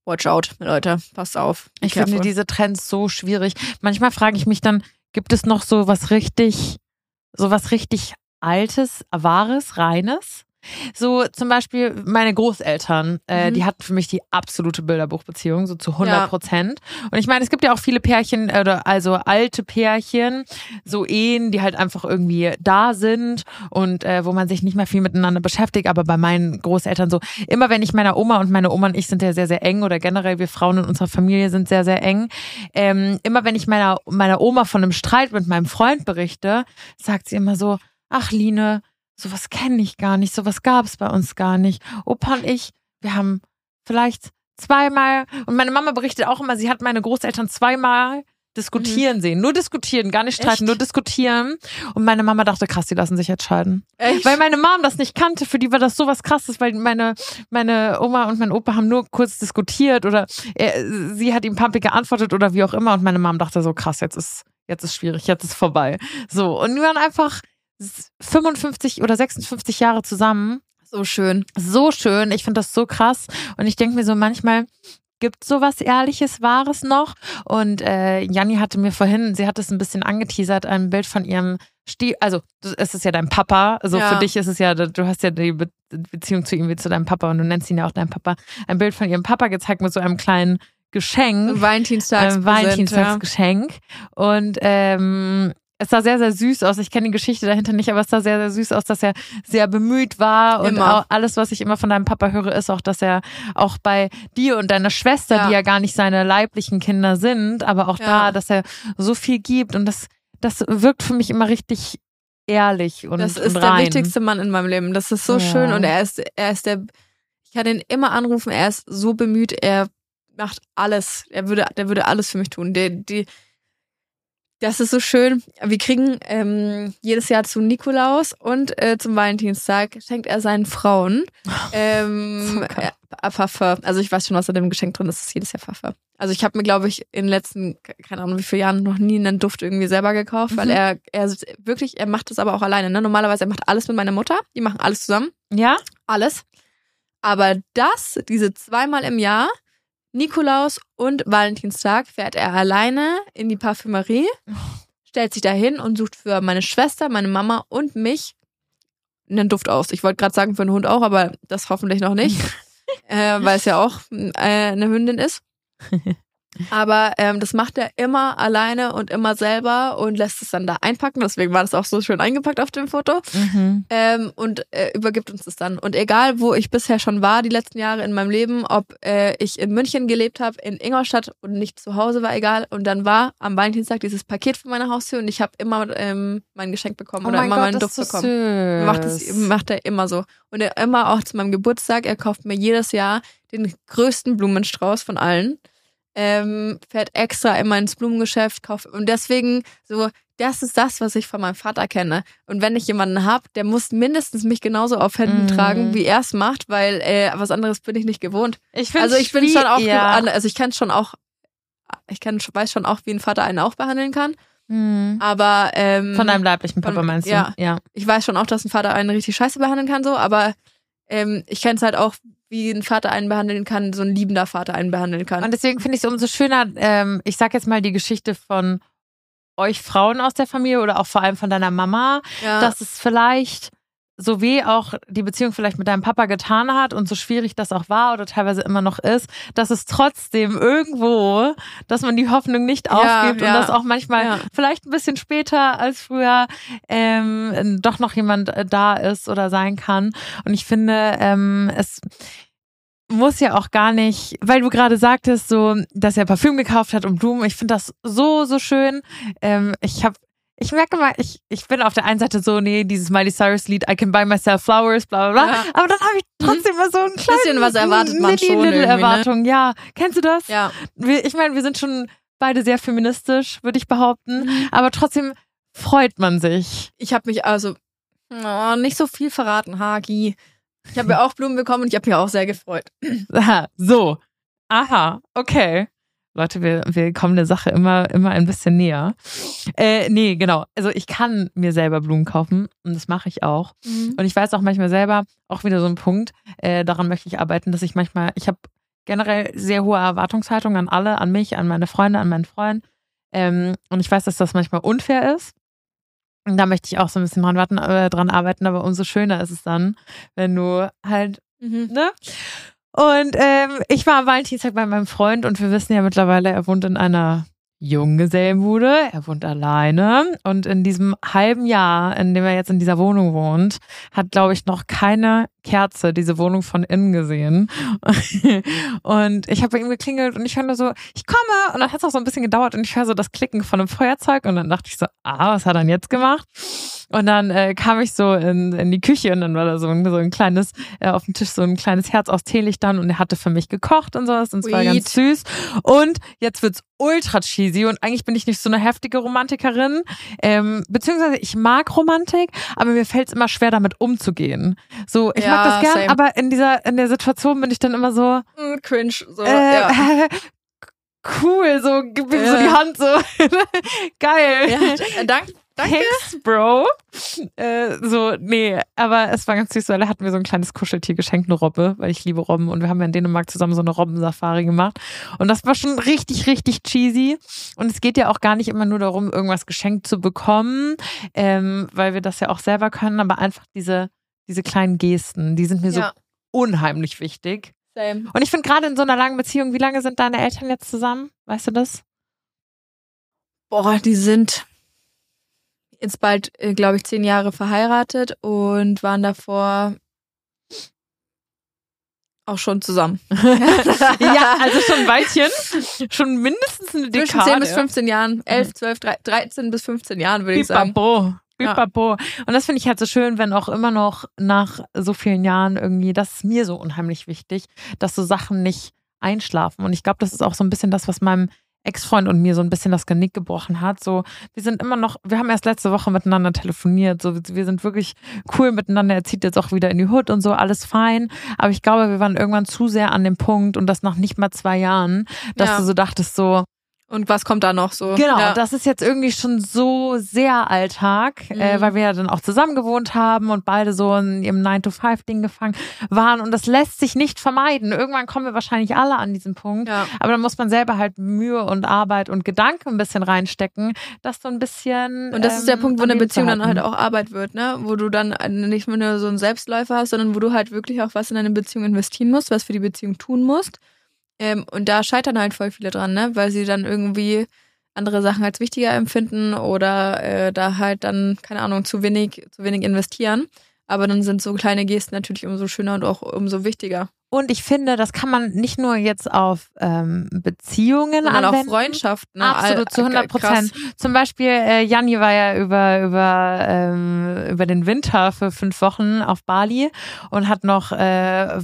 watch out, Leute, passt auf. Ich finde diese Trends so schwierig. Manchmal frage ich mich dann, gibt es noch so was richtig, so was richtig Altes, Wahres, Reines? So zum Beispiel meine Großeltern, äh, Mhm. die hatten für mich die absolute Bilderbuchbeziehung, so zu 100 Prozent. Und ich meine, es gibt ja auch viele Pärchen, äh, oder also alte Pärchen, so Ehen, die halt einfach irgendwie da sind und äh, wo man sich nicht mehr viel miteinander beschäftigt. Aber bei meinen Großeltern so, immer wenn ich meiner Oma und meine Oma und ich sind ja sehr, sehr eng oder generell wir Frauen in unserer Familie sind sehr, sehr eng. Ähm, immer wenn ich meiner, meiner Oma von einem Streit mit meinem Freund berichte, sagt sie immer so, ach Line, sowas kenne ich gar nicht, sowas gab es bei uns gar nicht. Opa und ich, wir haben vielleicht zweimal, und meine Mama berichtet auch immer, sie hat meine Großeltern zweimal diskutieren sehen. Nur diskutieren, gar nicht streiten, Echt? nur diskutieren. Und meine Mama dachte, krass, die lassen sich jetzt scheiden. Echt? Weil meine Mom das nicht kannte, für die war das sowas krasses, weil meine, meine Oma und mein Opa haben nur kurz diskutiert oder er, sie hat ihm pumpig geantwortet oder wie auch immer und meine Mom dachte so, krass, jetzt ist, jetzt ist schwierig, jetzt ist vorbei. So, und wir waren einfach 55 oder 56 Jahre zusammen. so schön. So schön, ich finde das so krass und ich denke mir so manchmal, gibt sowas Ehrliches, Wahres noch? Und äh, Janni hatte mir vorhin, sie hat es ein bisschen angeteasert, ein Bild von ihrem Stief, also es ist ja dein Papa, also Ja. für dich ist es ja, du hast ja die Be Beziehung zu ihm wie zu deinem Papa und du nennst ihn ja auch dein Papa, ein Bild von ihrem Papa gezeigt mit so einem kleinen Geschenk, Valentinstags. ein Valentinstagsgeschenk und ähm, es sah sehr, sehr süß aus. Ich kenne die Geschichte dahinter nicht, aber es sah sehr, sehr süß aus, dass er sehr bemüht war. Und alles, was ich immer von deinem Papa höre, ist auch, dass er auch bei dir und deiner Schwester, Ja. die ja gar nicht seine leiblichen Kinder sind, aber auch Ja. da, dass er so viel gibt. Und das, das wirkt für mich immer richtig ehrlich und, Das ist und der wichtigste Mann in meinem Leben. Das ist so Ja. schön und er ist, er ist der, ich kann ihn immer anrufen, er ist so bemüht, er macht alles, er würde, der würde alles für mich tun. Der, die, das ist so schön. Wir kriegen ähm, jedes Jahr zu Nikolaus und äh, zum Valentinstag schenkt er seinen Frauen ähm, So äh, Pfeffer. Also ich weiß schon, was in dem Geschenk drin ist. Es ist jedes Jahr Pfeffer. Also ich habe mir, glaube ich, in den letzten, keine Ahnung, wie viele Jahren noch nie einen Duft irgendwie selber gekauft, weil Mhm. er, er wirklich, er macht das aber auch alleine. Ne? Normalerweise er macht alles mit meiner Mutter. Die machen alles zusammen. Ja? Alles. Aber das, diese zweimal im Jahr, Nikolaus und Valentinstag, fährt er alleine in die Parfümerie, stellt sich da hin und sucht für meine Schwester, meine Mama und mich einen Duft aus. Ich wollte gerade sagen für einen Hund auch, aber das hoffentlich noch nicht, äh, weil es ja auch äh, eine Hündin ist. Aber ähm, das macht er immer alleine und immer selber und lässt es dann da einpacken. Deswegen war das auch so schön eingepackt auf dem Foto. Mhm. Ähm, und äh, übergibt uns das dann. Und egal, wo ich bisher schon war, die letzten Jahre in meinem Leben, ob äh, ich in München gelebt habe, in Ingolstadt und nicht zu Hause war, egal. Und dann war am Valentinstag dieses Paket vor meiner Haustür und ich habe immer ähm, mein Geschenk bekommen Oh oder mein immer Gott, meinen Duft so bekommen. Macht, das, süß. macht er immer so. Und er immer auch zu meinem Geburtstag, er kauft mir jedes Jahr den größten Blumenstrauß von allen. Ähm, fährt extra immer ins Blumengeschäft, kauft. Und deswegen, so, das ist das, was ich von meinem Vater kenne. Und wenn ich jemanden hab, der muss mindestens mich genauso auf Händen Mhm. tragen, wie er es macht, weil äh, was anderes bin ich nicht gewohnt. Ich Also ich bin schon auch, ja. also ich kann schon auch, ich kann, weiß schon auch, wie ein Vater einen auch behandeln kann. Mhm. Aber ähm, Von deinem leiblichen Papa von- meinst du? ja. ja. ich weiß schon auch, dass ein Vater einen richtig scheiße behandeln kann, so, aber ähm, ich kenne es halt auch, wie ein Vater einen behandeln kann, so ein liebender Vater einen behandeln kann. Und deswegen finde ich es umso schöner, ähm, ich sag jetzt mal die Geschichte von euch Frauen aus der Familie oder auch vor allem von deiner Mama, ja. dass es vielleicht so weh auch die Beziehung vielleicht mit deinem Papa getan hat und so schwierig das auch war oder teilweise immer noch ist, dass es trotzdem irgendwo, dass man die Hoffnung nicht Ja, aufgibt und ja. dass auch manchmal Ja. vielleicht ein bisschen später als früher ähm, doch noch jemand äh, da ist oder sein kann. Und ich finde, ähm, es muss ja auch gar nicht, weil du gerade sagtest, so, dass er Parfüm gekauft hat und Blumen. Ich finde das so, so schön. Ähm, ich habe ich merke mal, ich, ich bin auf der einen Seite so, nee, dieses Miley Cyrus Lied, I can buy myself flowers, bla bla bla. Ja. Aber dann habe ich trotzdem mal so ein kleines Bisschen was erwartet man schon Little ne? Erwartung, ja. Kennst du das? ja. Wir, ich meine, wir sind schon beide sehr feministisch, würde ich behaupten. Mhm. Aber trotzdem freut man sich. Ich habe mich also oh, nicht so viel verraten, Hagi. Ich habe ja auch Blumen bekommen und ich habe mich auch sehr gefreut. Aha, so. Aha, okay. Leute, wir, wir kommen der Sache immer, immer ein bisschen näher. Äh, nee, genau. Also ich kann mir selber Blumen kaufen und das mache ich auch. Und ich weiß auch manchmal selber, auch wieder so ein Punkt, äh, daran möchte ich arbeiten, dass ich manchmal, ich habe generell sehr hohe Erwartungshaltung an alle, an mich, an meine Freunde, an meinen Freund. Ähm, und ich weiß, dass das manchmal unfair ist. Da möchte ich auch so ein bisschen dran, warten, äh, dran arbeiten, aber umso schöner ist es dann, wenn du halt Mhm. ne? Und ähm, ich war am Valentinstag bei meinem Freund und wir wissen ja mittlerweile, er wohnt in einer Junggesellenbude, er wohnt alleine und in diesem halben Jahr, in dem er jetzt in dieser Wohnung wohnt, hat, glaube ich, noch keine Kerze diese Wohnung von innen gesehen. Und ich habe bei ihm geklingelt und ich höre nur so, ich komme. Und dann hat es auch so ein bisschen gedauert und ich höre so das Klicken von einem Feuerzeug und dann dachte ich so, ah, was hat er denn jetzt gemacht? Und dann äh, kam ich so in, in die Küche und dann war da so ein, so ein kleines, äh, auf dem Tisch so ein kleines Herz aus Teelichtern und er hatte für mich gekocht und sowas und es war ganz süß. Und jetzt wird's ultra cheesy und eigentlich bin ich nicht so eine heftige Romantikerin, ähm, beziehungsweise ich mag Romantik, aber mir fällt's immer schwer damit umzugehen. So, ich mag das gern, same. aber in dieser in der Situation bin ich dann immer so, Mm, Cringe. So, äh, ja. cool, so gib mir so Ja. die Hand so, geil. ja. äh, Dank, danke. Thanks, Bro. Äh, so, nee, aber es war ganz süß, weil er hat mir so ein kleines Kuscheltier geschenkt, eine Robbe, weil ich liebe Robben und wir haben ja in Dänemark zusammen so eine Robbensafari gemacht und das war schon richtig, richtig cheesy und es geht ja auch gar nicht immer nur darum, irgendwas geschenkt zu bekommen, ähm, weil wir das ja auch selber können, aber einfach diese, diese kleinen Gesten, die sind mir Ja. so unheimlich wichtig. Same. Und ich finde gerade in so einer langen Beziehung, wie lange sind deine Eltern jetzt zusammen? Weißt du das? Boah, die sind jetzt bald, äh, glaube ich, zehn Jahre verheiratet und waren davor auch schon zusammen. ja, also schon ein Weilchen. Schon mindestens eine Dekade. Zwischen 10 bis 15 Jahren, 11, 12, 13 bis 15 Jahren, würde ich sagen. Pipapo. Ja. Und das finde ich halt so schön, wenn auch immer noch nach so vielen Jahren irgendwie, das ist mir so unheimlich wichtig, dass so Sachen nicht einschlafen. Und ich glaube, das ist auch so ein bisschen das, was meinem Ex-Freund und mir so ein bisschen das Genick gebrochen hat. So, wir sind immer noch, wir haben erst letzte Woche miteinander telefoniert. So, wir sind wirklich cool miteinander. Er zieht jetzt auch wieder in die Hood und so, alles fein. Aber ich glaube, wir waren irgendwann zu sehr an dem Punkt und das nach nicht mal zwei Jahren, dass Ja. du so dachtest, so, Und was kommt da noch so? Genau, Ja. das ist jetzt irgendwie schon so sehr Alltag, äh, Mhm. weil wir ja dann auch zusammen gewohnt haben und beide so in ihrem 9-to-5-Ding gefangen waren. Und das lässt sich nicht vermeiden. Irgendwann kommen wir wahrscheinlich alle an diesen Punkt. ja. Aber dann muss man selber halt Mühe und Arbeit und Gedanken ein bisschen reinstecken, das so ein bisschen. Und das ist der ähm, Punkt, wo eine Beziehung dann halt auch Arbeit wird, ne? Wo du dann nicht nur so einen Selbstläufer hast, sondern wo du halt wirklich auch was in deine Beziehung investieren musst, was für die Beziehung tun musst. Ähm, und da scheitern halt voll viele dran, ne? Weil sie dann irgendwie andere Sachen als wichtiger empfinden oder äh, da halt dann, keine Ahnung, zu wenig, zu wenig investieren. Aber dann sind so kleine Gesten natürlich umso schöner und auch umso wichtiger. Und ich finde, das kann man nicht nur jetzt auf ähm, Beziehungen Sondern auch anwenden. Freundschaften. ne? Absolut, zu All- 100 krass. Prozent. Zum Beispiel, äh, Janni war ja über, über, ähm, über den Winter für fünf Wochen auf Bali und hat noch äh,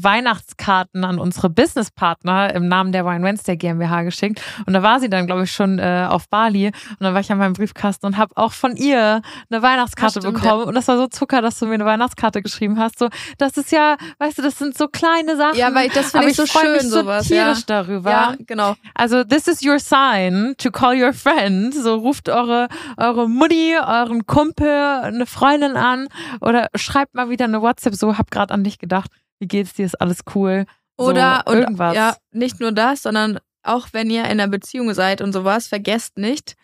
Weihnachtskarten an unsere Businesspartner im Namen der Wine Wednesday GmbH geschickt. Und da war sie dann, glaube ich, schon äh, auf Bali. Und dann war ich an meinem Briefkasten und habe auch von ihr eine Weihnachtskarte stimmt, bekommen. Und das war so Zucker, dass du mir eine Weihnachtskarte geschrieben hast. So, das ist ja, weißt du, das sind so kleine Sachen. Ja, weil das finde ich so freu mich schön, so sowas. Ja. tierisch darüber. ja, genau. Also, this is your sign to call your friend. So ruft eure, eure Mutti, euren Kumpel, eine Freundin an oder schreibt mal wieder eine WhatsApp. So, hab grad an dich gedacht. Wie geht's dir? Ist alles cool? So, Oder und, irgendwas. ja, nicht nur das, sondern auch wenn ihr in einer Beziehung seid und sowas, vergesst nicht,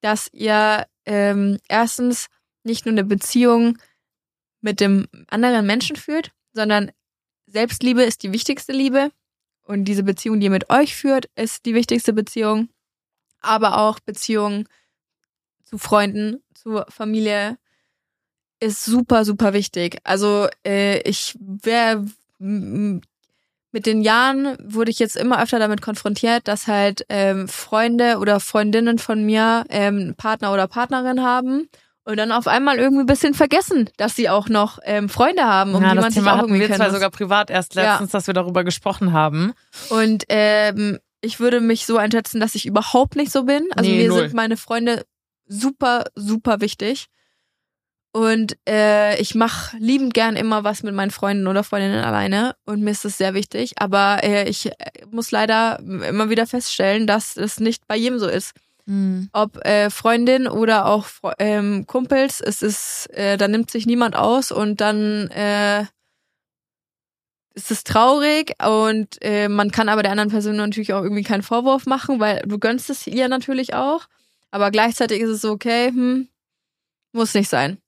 dass ihr ähm, erstens nicht nur eine Beziehung mit dem anderen Menschen führt, sondern Selbstliebe ist die wichtigste Liebe. Und diese Beziehung, die ihr mit euch führt, ist die wichtigste Beziehung, aber auch Beziehung zu Freunden, zur Familie ist super, super wichtig. Also äh, ich wäre mit den Jahren wurde ich jetzt immer öfter damit konfrontiert, dass halt ähm, Freunde oder Freundinnen von mir ähm, Partner oder Partnerin haben und dann auf einmal irgendwie ein bisschen vergessen, dass sie auch noch ähm, Freunde haben, um ja, die das man sich Thema auch hatten irgendwie wir zwar kennt. sogar privat erst Ja. letztens, dass wir darüber gesprochen haben. Und ähm, ich würde mich so einschätzen, dass ich überhaupt nicht so bin. Also Nee, mir null. sind meine Freunde super, super wichtig. Und äh, ich mache liebend gern immer was mit meinen Freunden oder Freundinnen alleine. Und mir ist das sehr wichtig. Aber äh, ich äh, muss leider immer wieder feststellen, dass es nicht bei jedem so ist. Ob äh, Freundin oder auch ähm, Kumpels, es ist, äh, da nimmt sich niemand aus und dann äh, ist es traurig und äh, man kann aber der anderen Person natürlich auch irgendwie keinen Vorwurf machen, weil du gönnst es ihr natürlich auch. Aber gleichzeitig ist es so, okay, hm, muss nicht sein.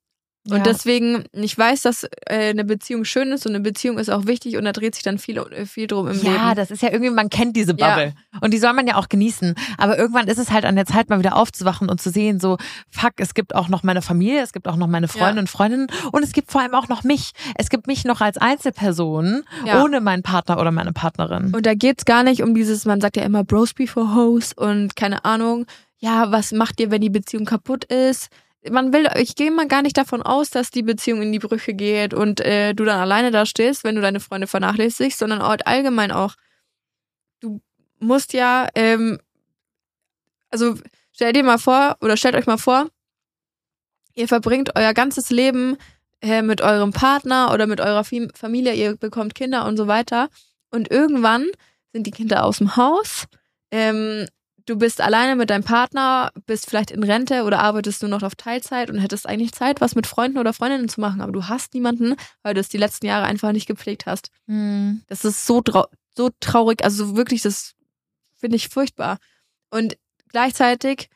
Und Ja. deswegen, ich weiß, dass äh, eine Beziehung schön ist und eine Beziehung ist auch wichtig und da dreht sich dann viel, äh, viel drum im Ja, Leben. das ist ja irgendwie, man kennt diese Ja. Bubble. Und die soll man ja auch genießen. Aber irgendwann ist es halt an der Zeit, mal wieder aufzuwachen und zu sehen, so, fuck, es gibt auch noch meine Familie, es gibt auch noch meine Freunde Ja. und Freundinnen und es gibt vor allem auch noch mich. Es gibt mich noch als Einzelperson, Ja. ohne meinen Partner oder meine Partnerin. Und da geht's gar nicht um dieses, man sagt ja immer Bros before Hoes und keine Ahnung, ja, was macht ihr, wenn die Beziehung kaputt ist? Man will, ich gehe mal gar nicht davon aus, dass die Beziehung in die Brüche geht und äh, du dann alleine da stehst, wenn du deine Freunde vernachlässigst, sondern allgemein auch. Du musst ja, ähm, also stell dir mal vor, oder stellt euch mal vor, ihr verbringt euer ganzes Leben äh, mit eurem Partner oder mit eurer Fam- Familie, ihr bekommt Kinder und so weiter. Und irgendwann sind die Kinder aus dem Haus. Ähm, du bist alleine mit deinem Partner, bist vielleicht in Rente oder arbeitest nur noch auf Teilzeit und hättest eigentlich Zeit, was mit Freunden oder Freundinnen zu machen, aber du hast niemanden, weil du es die letzten Jahre einfach nicht gepflegt hast. Hm. Das ist so, trau so traurig, also wirklich, das finde ich furchtbar. Und gleichzeitig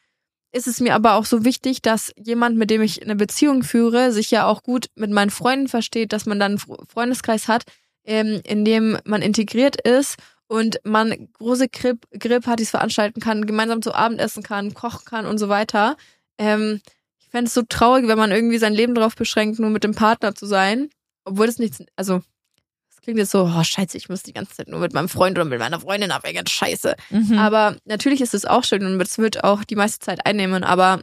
ist es mir aber auch so wichtig, dass jemand, mit dem ich eine Beziehung führe, sich ja auch gut mit meinen Freunden versteht, dass man dann einen Fre- Freundeskreis hat, ähm, in dem man integriert ist und man große Grill Grillpartys veranstalten kann, gemeinsam zu Abend essen kann, kochen kann und so weiter. Ähm, ich fände es so traurig, wenn man irgendwie sein Leben darauf beschränkt, nur mit dem Partner zu sein, obwohl das nichts, also das klingt jetzt so, oh scheiße, ich muss die ganze Zeit nur mit meinem Freund oder mit meiner Freundin abhängen, scheiße. Mhm. Aber natürlich ist es auch schön und es wird auch die meiste Zeit einnehmen, aber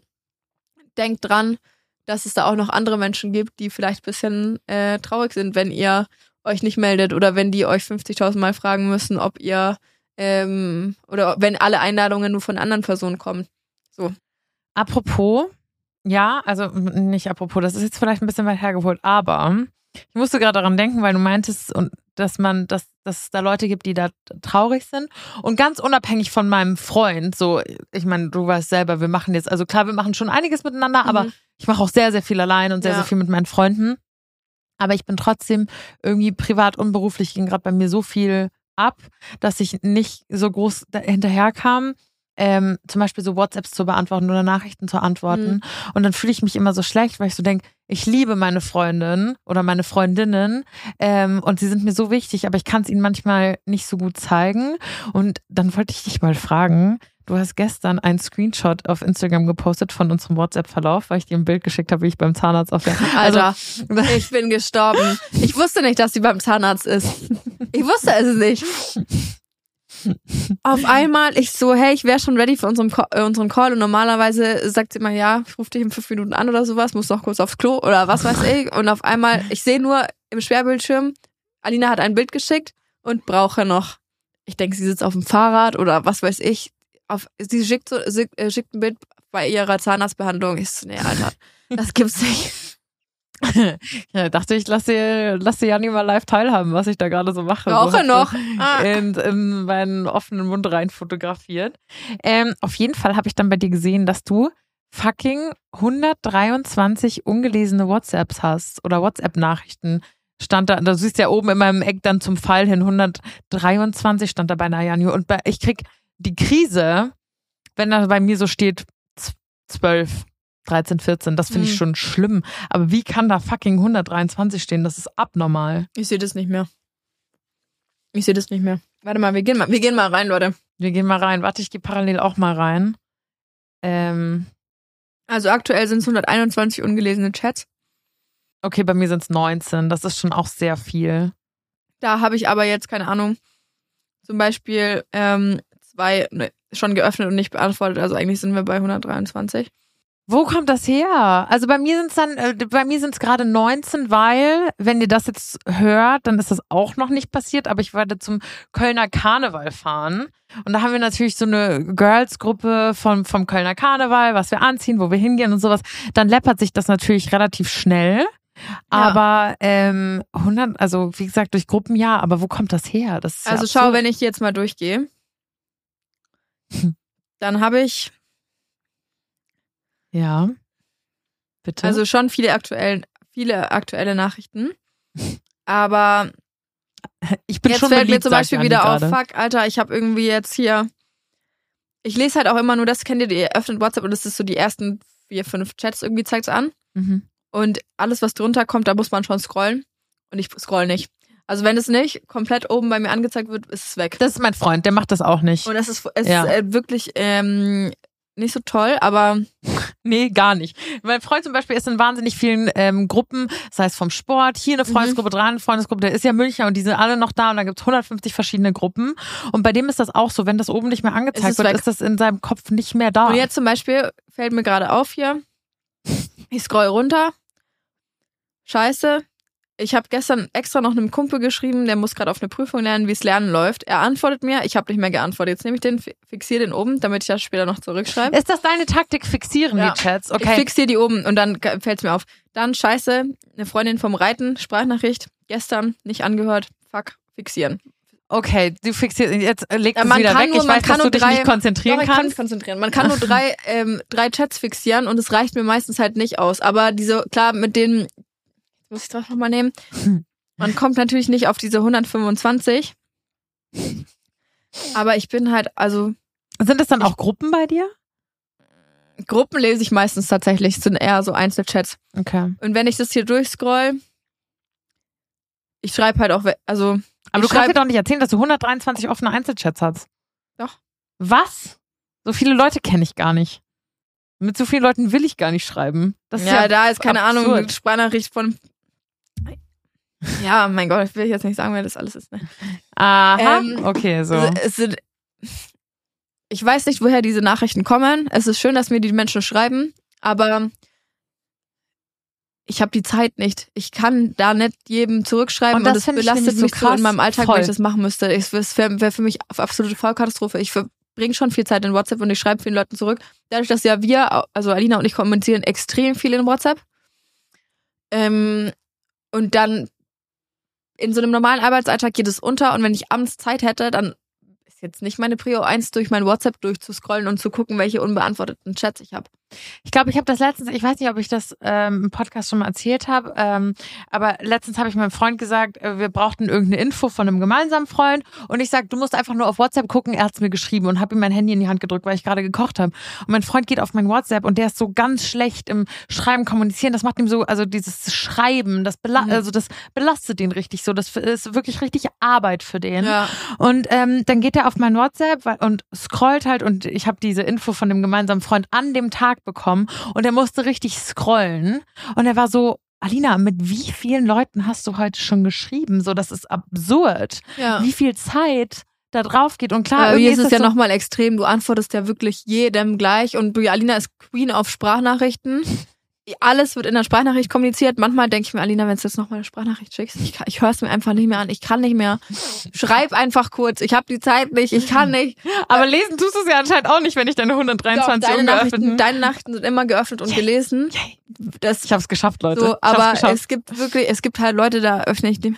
denkt dran, dass es da auch noch andere Menschen gibt, die vielleicht ein bisschen äh, traurig sind, wenn ihr euch nicht meldet oder wenn die euch 50.000 Mal fragen müssen, ob ihr ähm, oder wenn alle Einladungen nur von anderen Personen kommen. Apropos, ja, also nicht apropos, das ist jetzt vielleicht ein bisschen weit hergeholt, aber ich musste gerade daran denken, weil du meintest, und dass man, dass, dass es da Leute gibt, die da traurig sind. Und ganz unabhängig von meinem Freund, so, ich meine, du weißt selber, wir machen jetzt, also klar, wir machen schon einiges miteinander, aber Mhm. ich mache auch sehr, sehr viel allein und sehr, Ja. sehr viel mit meinen Freunden. Aber ich bin trotzdem irgendwie privat und beruflich ging gerade bei mir so viel ab, dass ich nicht so groß hinterherkam, ähm, zum Beispiel so WhatsApps zu beantworten oder Nachrichten zu antworten. Mhm. Und dann fühle ich mich immer so schlecht, weil ich so denke, ich liebe meine Freundin oder meine Freundinnen ähm, und sie sind mir so wichtig, aber ich kann es ihnen manchmal nicht so gut zeigen. Und dann wollte ich dich mal fragen, du hast gestern einen Screenshot auf Instagram gepostet von unserem WhatsApp-Verlauf, weil ich dir ein Bild geschickt habe, wie ich beim Zahnarzt auf der... Alter, ich bin gestorben. Ich wusste nicht, dass sie beim Zahnarzt ist. Ich wusste es nicht. Auf einmal, ich so, hey, ich wäre schon ready für unseren, Ca- äh, unseren Call und normalerweise sagt sie immer, ja, ich rufe dich in fünf Minuten an oder sowas, muss noch kurz aufs Klo oder was weiß ich. Und auf einmal, ich sehe nur im Schwerbildschirm, Alina hat ein Bild geschickt und brauche noch, ich denke, sie sitzt auf dem Fahrrad oder was weiß ich. Auf, sie schickt, so, sie, äh, schickt ein Bild bei ihrer Zahnarztbehandlung. Ich so, nee, Alter, das gibt's nicht. Ja, dachte ich, lass dir, lass dir Janni mal live teilhaben, was ich da gerade so mache. Brauche so noch. sie Ah. In, in meinen offenen Mund rein fotografiert. Ähm, auf jeden Fall habe ich dann bei dir gesehen, dass du fucking 123 ungelesene WhatsApps hast oder WhatsApp-Nachrichten. Stand da, du siehst ja oben in meinem Eck dann zum Pfeil hin 123 stand da bei Nayani. Und bei, ich krieg die Krise, wenn da bei mir so steht z- 12, 13, 14, das finde ich Hm. schon schlimm. Aber wie kann da fucking 123 stehen? Das ist abnormal. Ich sehe das nicht mehr. Ich sehe das nicht mehr. Warte mal, wir gehen mal, wir gehen mal rein, Leute. Wir gehen mal rein. Warte, ich gehe parallel auch mal rein. Ähm, Also aktuell sind es 121 ungelesene Chats. okay, bei mir sind es 19. Das ist schon auch sehr viel. Da habe ich aber jetzt keine Ahnung. Zum Beispiel ähm, zwei ne, schon geöffnet und nicht beantwortet. Also eigentlich sind wir bei 123. Wo kommt das her? Also bei mir sind es dann, äh, bei mir sind es gerade 19, weil, wenn ihr das jetzt hört, dann ist das auch noch nicht passiert, aber ich werde zum Kölner Karneval fahren. Und da haben wir natürlich so eine Girls-Gruppe vom, vom Kölner Karneval, was wir anziehen, wo wir hingehen und sowas. Dann läppert sich das natürlich relativ schnell. Aber ähm, 100, also wie gesagt, durch Gruppen ja, aber wo kommt das her? Das ist ja Also schau, wenn ich jetzt mal durchgehe, dann habe ich Ja. Bitte. also schon viele aktuellen, viele aktuelle Nachrichten. Aber ich bin jetzt schon fällt mir beliebt, zum sagt Beispiel wieder auf, gerade. fuck, Alter, ich habe irgendwie jetzt hier. Ich lese halt auch immer nur das, kennt ihr, ihr öffnet WhatsApp und das ist so die ersten vier, fünf Chats irgendwie zeigt's an. Mhm. Und alles, was drunter kommt, da muss man schon scrollen. Und ich scroll nicht. Also wenn es nicht komplett oben bei mir angezeigt wird, ist es weg. Das ist mein Freund, der macht das auch nicht. Und das ist, es Ja. ist äh, wirklich ähm, nicht so toll, aber Nee, gar nicht. Mein Freund zum Beispiel ist in wahnsinnig vielen ähm, Gruppen, das heißt vom Sport, hier eine Mhm. Freundesgruppe, da eine Freundesgruppe, der ist ja Münchner und die sind alle noch da und da gibt's 150 verschiedene Gruppen. Und bei dem ist das auch so, wenn das oben nicht mehr Ist angezeigt es wird, weg. ist das in seinem Kopf nicht mehr da. Und jetzt zum Beispiel fällt mir gerade auf hier, ich scroll runter. Scheiße. Ich habe gestern extra noch einem Kumpel geschrieben, der muss gerade auf eine Prüfung lernen, wie es Lernen läuft. Er antwortet mir, ich habe nicht mehr geantwortet. Jetzt nehme ich den, fi- fixiere den oben, damit ich das später noch zurückschreibe. ist das deine Taktik, fixieren Ja. die Chats? Ich Okay. fixiere die oben und dann fällt es mir auf. Dann scheiße, eine Freundin vom Reiten, Sprachnachricht, gestern nicht angehört, fuck, fixieren. Okay, du fixierst, jetzt äh, leg Ja, das man wieder weg. nur- ich weiß, kann dass du nur dich drei- nicht konzentrieren Doch, ich kann mich kannst. konzentrieren. Man kann nur drei, ähm, drei Chats fixieren und es reicht mir meistens halt nicht aus. Aber diese, klar, mit denen, muss ich das nochmal nehmen, man kommt natürlich nicht auf diese 125. Aber ich bin halt, also Sind das dann auch Gruppen bei dir? Gruppen lese ich meistens tatsächlich, es sind eher so Einzelchats. Okay. Und wenn ich das hier durchscroll, ich schreibe halt auch, also Aber du kannst mir doch nicht erzählen, dass du 123 offene Einzelchats hast. Doch. Was? So viele Leute kenne ich gar nicht. Mit so vielen Leuten will ich gar nicht schreiben. Das ist ja, ja, da ist keine Ahnung, absurd. eine Sprachnachricht von. Ja, mein Gott, ich will jetzt nicht sagen, wer das alles ist. Ne? Aha. Ähm, okay, so. Es, es sind, ich weiß nicht, woher diese Nachrichten kommen. Es ist schön, dass mir die Menschen schreiben, aber ich habe die Zeit nicht. Ich kann da nicht jedem zurückschreiben Und und, das das find ich belastet so mich so krass. in meinem Alltag, Voll. wenn ich das machen müsste. Ich- Es wäre wär für mich eine absolute Vollkatastrophe. Ich verbringe schon viel Zeit in WhatsApp und ich schreibe vielen Leuten zurück. Dadurch, dass ja wir, also Alina und ich kommunizieren extrem viel in WhatsApp. Ähm, und dann in so einem normalen Arbeitsalltag geht es unter und wenn ich abends Zeit hätte, dann ist jetzt nicht meine Prio 1, durch mein WhatsApp durchzuscrollen und zu gucken, welche unbeantworteten Chats ich habe. Ich glaube, ich habe das letztens, ich weiß nicht, ob ich das ähm, im Podcast schon mal erzählt habe, ähm, aber letztens habe ich meinem Freund gesagt, äh, wir brauchten irgendeine Info von einem gemeinsamen Freund und ich sage, du musst einfach nur auf WhatsApp gucken, er hat's mir geschrieben und habe ihm mein Handy in die Hand gedrückt, weil ich gerade gekocht habe. Und mein Freund geht auf mein WhatsApp und der ist so ganz schlecht im Schreiben, Kommunizieren. Das macht ihm so, also dieses Schreiben, das, bela Mhm. also das belastet ihn richtig so. Das ist wirklich richtig Arbeit für den. Ja. Und ähm, dann geht er auf mein WhatsApp und scrollt halt und ich habe diese Info von dem gemeinsamen Freund an dem Tag bekommen und er musste richtig scrollen und er war so, Alina, mit wie vielen Leuten hast du heute schon geschrieben? So, das ist absurd. ja. Wie viel Zeit da drauf geht. Und klar, irgendwie hier ist es ja so, nochmal extrem. Du antwortest ja wirklich jedem gleich und du, Alina ist Queen auf Sprachnachrichten. Alles wird in der Sprachnachricht kommuniziert. Manchmal denke ich mir, Alina, wenn du jetzt nochmal eine Sprachnachricht schickst, ich, kann- ich höre es mir einfach nicht mehr an. Ich kann nicht mehr. Schreib einfach kurz. Ich habe die Zeit nicht. Ich kann nicht. Aber lesen tust du es ja anscheinend auch nicht, wenn ich deine Doch, 123 deine, Nachrichten, deine Nachrichten sind immer geöffnet und gelesen. Das Ich habe es geschafft, Leute. so, Ich hab's aber geschafft. es gibt wirklich, es gibt halt Leute, da öffne ich dem.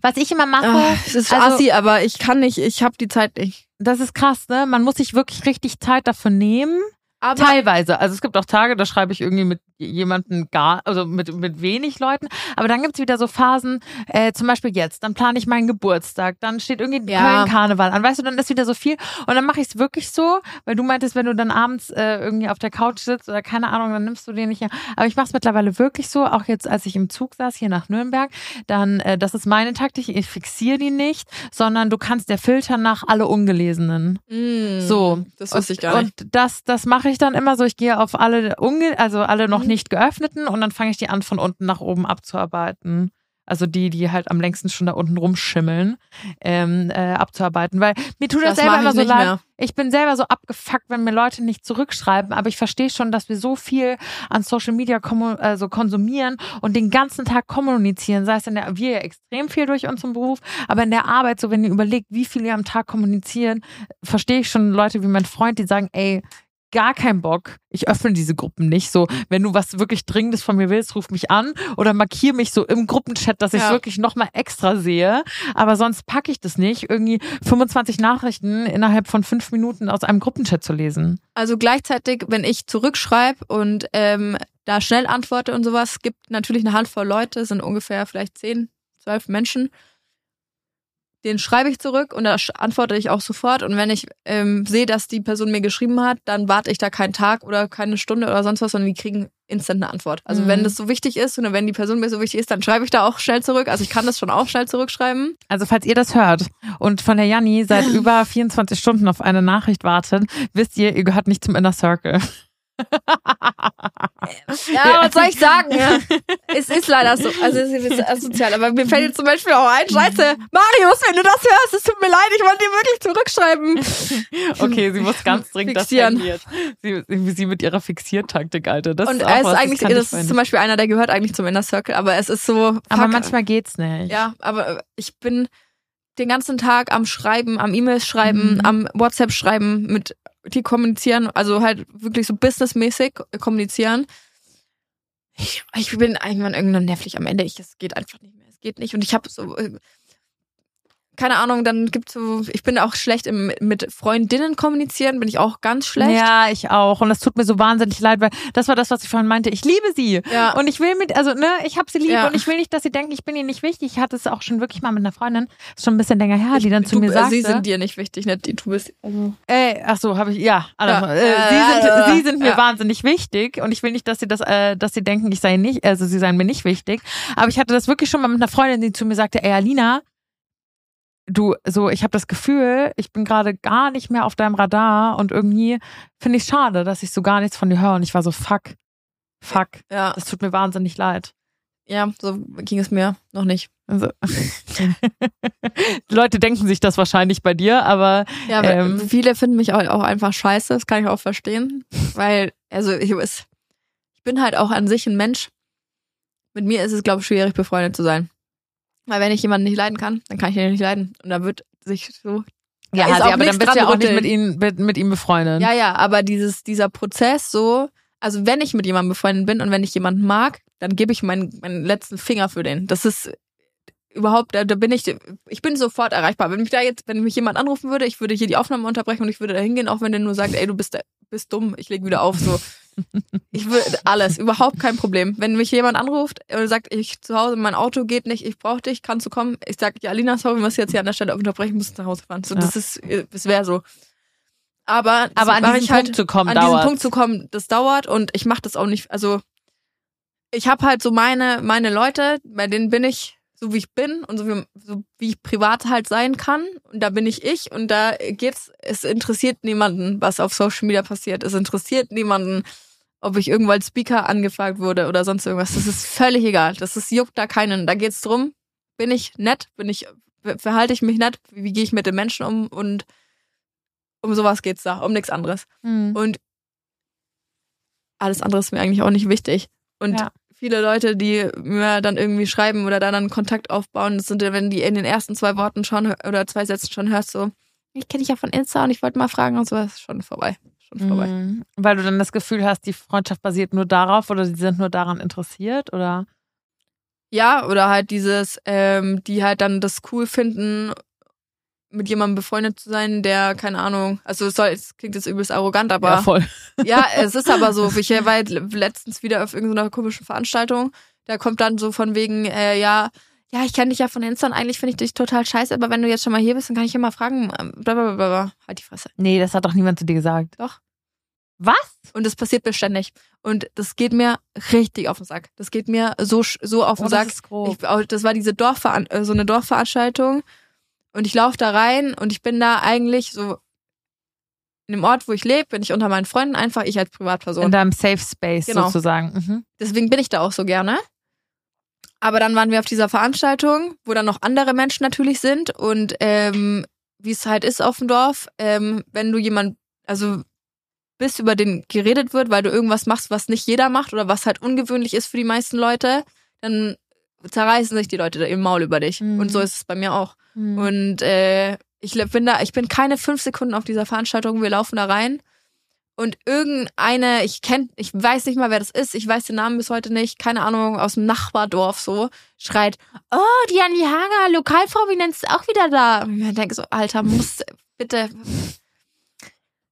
Was ich immer mache, Ah, es ist also- assi, aber ich kann nicht. Ich habe die Zeit nicht. das ist krass, ne? Man muss sich wirklich richtig Zeit dafür nehmen. Aber Teilweise. Also es gibt auch Tage, da schreibe ich irgendwie mit jemanden gar, also mit, mit wenig Leuten. Aber dann gibt's wieder so Phasen, äh, zum Beispiel jetzt, dann plane ich meinen Geburtstag, dann steht irgendwie Ja. Köln-Karneval an. Weißt du, dann ist wieder so viel. Und dann mache ich es wirklich so, weil du meintest, wenn du dann abends äh, irgendwie auf der Couch sitzt oder keine Ahnung, dann nimmst du den nicht. Aber ich mache es mittlerweile wirklich so, auch jetzt, als ich im Zug saß hier nach Nürnberg, dann, äh, das ist meine Taktik, ich fixiere die nicht, sondern du kannst der filtern nach alle Ungelesenen. Mm, So. das wusste ich gar nicht. Und das, das mache ich dann immer so. Ich gehe auf alle, unge also alle noch. Nicht geöffneten und dann fange ich die an, von unten nach oben abzuarbeiten. Also die, die halt am längsten schon da unten rumschimmeln, ähm, äh, abzuarbeiten. Weil mir tut das, Das selber immer so leid. mehr. Ich bin selber so abgefuckt, wenn mir Leute nicht zurückschreiben, aber ich verstehe schon, dass wir so viel an Social Media also konsumieren und den ganzen Tag kommunizieren. Sei es in der, wir ja extrem viel durch unseren Beruf, aber in der Arbeit, so wenn ihr überlegt, wie viel ihr am Tag kommunizieren, verstehe ich schon Leute wie mein Freund, die sagen, ey, gar keinen Bock. Ich öffne diese Gruppen nicht. So, wenn du was wirklich Dringendes von mir willst, ruf mich an oder markier mich so im Gruppenchat, dass ich es Ja. wirklich nochmal extra sehe. Aber sonst packe ich das nicht, irgendwie 25 Nachrichten innerhalb von fünf Minuten aus einem Gruppenchat zu lesen. Also gleichzeitig, wenn ich zurückschreibe und ähm, da schnell antworte und sowas, gibt natürlich eine Handvoll Leute, sind ungefähr vielleicht zehn, zwölf Menschen. Den schreibe ich zurück und da antworte ich auch sofort. Und wenn ich ähm, sehe, dass die Person mir geschrieben hat, dann warte ich da keinen Tag oder keine Stunde oder sonst was, sondern die kriegen instant eine Antwort. Also Mhm. wenn das so wichtig ist oder wenn die Person mir so wichtig ist, dann schreibe ich da auch schnell zurück. Also ich kann das schon auch schnell zurückschreiben. Also falls ihr das hört und von der Janni seit über 24 Stunden auf eine Nachricht wartet, wisst ihr, ihr gehört nicht zum Inner Circle. Ja, was soll ich sagen? Ja. Es ist leider so. Also es ist asozial. Aber mir fällt jetzt zum Beispiel auch ein, scheiße, Marius, wenn du das hörst, es tut mir leid, ich wollte dir wirklich zurückschreiben. Okay, sie muss ganz dringend Fixieren. das. Sie, sie mit ihrer Fixiertaktik, Alter. Das Und ist auch ist was, das eigentlich, ich das ist zum Beispiel einer, der gehört eigentlich zum Inner Circle, aber es ist so. Fuck, Aber manchmal geht's nicht. Ja, aber ich bin den ganzen Tag am Schreiben, am E-Mails schreiben, Mhm. am WhatsApp schreiben, mit die kommunizieren, also halt wirklich so businessmäßig kommunizieren. Ich, ich bin irgendwann irgendwann nervlich am Ende. Ich, es geht einfach nicht mehr. Es geht nicht. Und ich habe so, äh, keine Ahnung, dann gibt's so, ich bin auch schlecht im, mit Freundinnen kommunizieren, bin ich auch ganz schlecht. Ja, ich auch. Und das tut mir so wahnsinnig leid, weil das war das, was ich vorhin meinte. Ich liebe sie. Ja. Und ich will mit, also, ne, ich habe sie lieb Ja. und ich will nicht, dass sie denken, ich bin ihr nicht wichtig. Ich hatte es auch schon wirklich mal mit einer Freundin, ist schon ein bisschen länger her, die dann zu du, mir äh, sagte. Sie sind dir nicht wichtig, die, du bist. Also, Ey, ach so, habe ich ja. Also, Ja. Äh, sie sind, sie sind mir wahnsinnig wichtig und ich will nicht, dass sie das, äh, dass sie denken, ich sei nicht, also sie seien mir nicht wichtig. Aber ich hatte das wirklich schon mal mit einer Freundin, die zu mir sagte, ey Alina, du, so, ich habe das Gefühl, ich bin gerade gar nicht mehr auf deinem Radar und irgendwie finde ich schade, dass ich so gar nichts von dir höre und ich war so fuck, fuck, ja, das tut mir wahnsinnig leid. ja, so ging es mir noch nicht. Also, Leute denken sich das wahrscheinlich bei dir, aber Ja, Ähm. viele finden mich auch, einfach scheiße, das kann ich auch verstehen. Weil, also ich, ich bin halt auch an sich ein Mensch. Mit mir ist es, glaube ich, schwierig, befreundet zu sein. Weil wenn ich jemanden nicht leiden kann, dann kann ich ihn nicht leiden. Und da wird sich so. Ja, ist Hasi, auch aber dann bist du ja auch nicht mit ihm, mit, mit ihm befreundet. Ja, ja, aber dieses, dieser Prozess so, also wenn ich mit jemandem befreundet bin und wenn ich jemanden mag, dann gebe ich meinen, meinen letzten Finger für den. Das ist überhaupt, da, da bin ich, ich bin sofort erreichbar. Wenn mich da jetzt, wenn mich jemand anrufen würde, ich würde hier die Aufnahme unterbrechen und ich würde da hingehen, auch wenn der nur sagt, ey, du bist, bist dumm, ich leg wieder auf, so. Ich würde alles, überhaupt kein Problem. Wenn mich jemand anruft und sagt, ich zu Hause, mein Auto geht nicht, ich brauche dich, kannst du kommen? Ich sage, ja, Alina, sorry, wir müssen jetzt hier an der Stelle unterbrechen, musst nach Hause fahren. So, Ja. das ist, das wäre so. Aber, Aber an diesen ich halt, Punkt zu kommen, an dauert. diesen Punkt zu kommen, das dauert und ich mache das auch nicht. Also ich habe halt so meine meine Leute, bei denen bin ich so wie ich bin und so wie, so wie ich privat halt sein kann und da bin ich ich und da geht's. Es interessiert niemanden, was auf Social Media passiert. Es interessiert niemanden, ob ich irgendwo als Speaker angefragt wurde oder sonst irgendwas. Das ist völlig egal. Das ist juckt da keinen. Da geht's drum. Bin ich nett? Bin ich verhalte ich mich nett? Wie, gehe ich mit den Menschen um und um sowas geht's da, um nichts anderes. Hm. Und alles andere ist mir eigentlich auch nicht wichtig. Und Ja. viele Leute, die mir dann irgendwie schreiben oder da dann Kontakt aufbauen, das sind ja, wenn die in den ersten zwei Worten schon oder zwei Sätzen schon hörst, so, ich kenne dich ja von Insta und ich wollte mal fragen und so, ist schon vorbei. Schon vorbei. Mhm. Weil du dann das Gefühl hast, die Freundschaft basiert nur darauf oder sie sind nur daran interessiert oder? Ja, oder halt dieses, ähm, die halt dann das cool finden, mit jemandem befreundet zu sein, der, keine Ahnung, also es, soll, es klingt jetzt übelst arrogant, aber ja, voll. Ja, es ist aber so. Ich war halt letztens wieder auf irgendeiner komischen Veranstaltung. Da kommt dann so von wegen, äh, ja, ja, ich kenne dich ja von Insta und eigentlich finde ich dich total scheiße, aber wenn du jetzt schon mal hier bist, dann kann ich ja mal fragen, ähm, blablabla. Halt die Fresse. Nee, das hat doch niemand zu dir gesagt. Doch. Was? Und das passiert beständig. Und das geht mir richtig auf den Sack. Das geht mir so, so auf den Oh, Sack. das ist grob. Ich, auch- das war diese Dorfveran äh, so eine Dorfveranstaltung und ich laufe da rein und ich bin da eigentlich so in dem Ort, wo ich lebe, bin ich unter meinen Freunden einfach ich als Privatperson. In deinem Safe Space Genau. sozusagen. Mhm. Deswegen bin ich da auch so gerne. Aber dann waren wir auf dieser Veranstaltung, wo dann noch andere Menschen natürlich sind und ähm, wie es halt ist auf dem Dorf, ähm, wenn du jemand, also bis über den geredet wird, weil du irgendwas machst, was nicht jeder macht oder was halt ungewöhnlich ist für die meisten Leute, dann zerreißen sich die Leute da im Maul über dich. Mhm. Und so ist es bei mir auch. Mhm. Und äh, ich bin da, ich bin keine fünf Sekunden auf dieser Veranstaltung, wir laufen da rein. Und irgendeine, ich kenn, ich weiß nicht mal, wer das ist, ich weiß den Namen bis heute nicht, keine Ahnung, aus dem Nachbardorf so, schreit, oh, die Anni Hager, Lokalprominenz ist auch wieder da. Und ich denke so, Alter, muss, bitte.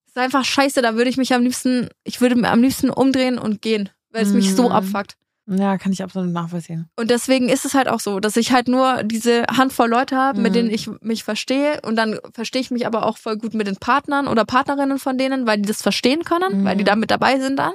ist einfach scheiße, da würde ich mich am liebsten, ich würde mir am liebsten umdrehen und gehen, weil es mich so Mhm. abfuckt. Ja, kann ich absolut nachvollziehen. Und deswegen ist es halt auch so, dass ich halt nur diese Handvoll Leute habe, mit Mhm. denen ich mich verstehe. Und dann verstehe ich mich aber auch voll gut mit den Partnern oder Partnerinnen von denen, weil die das verstehen können, Mhm. weil die da mit dabei sind dann.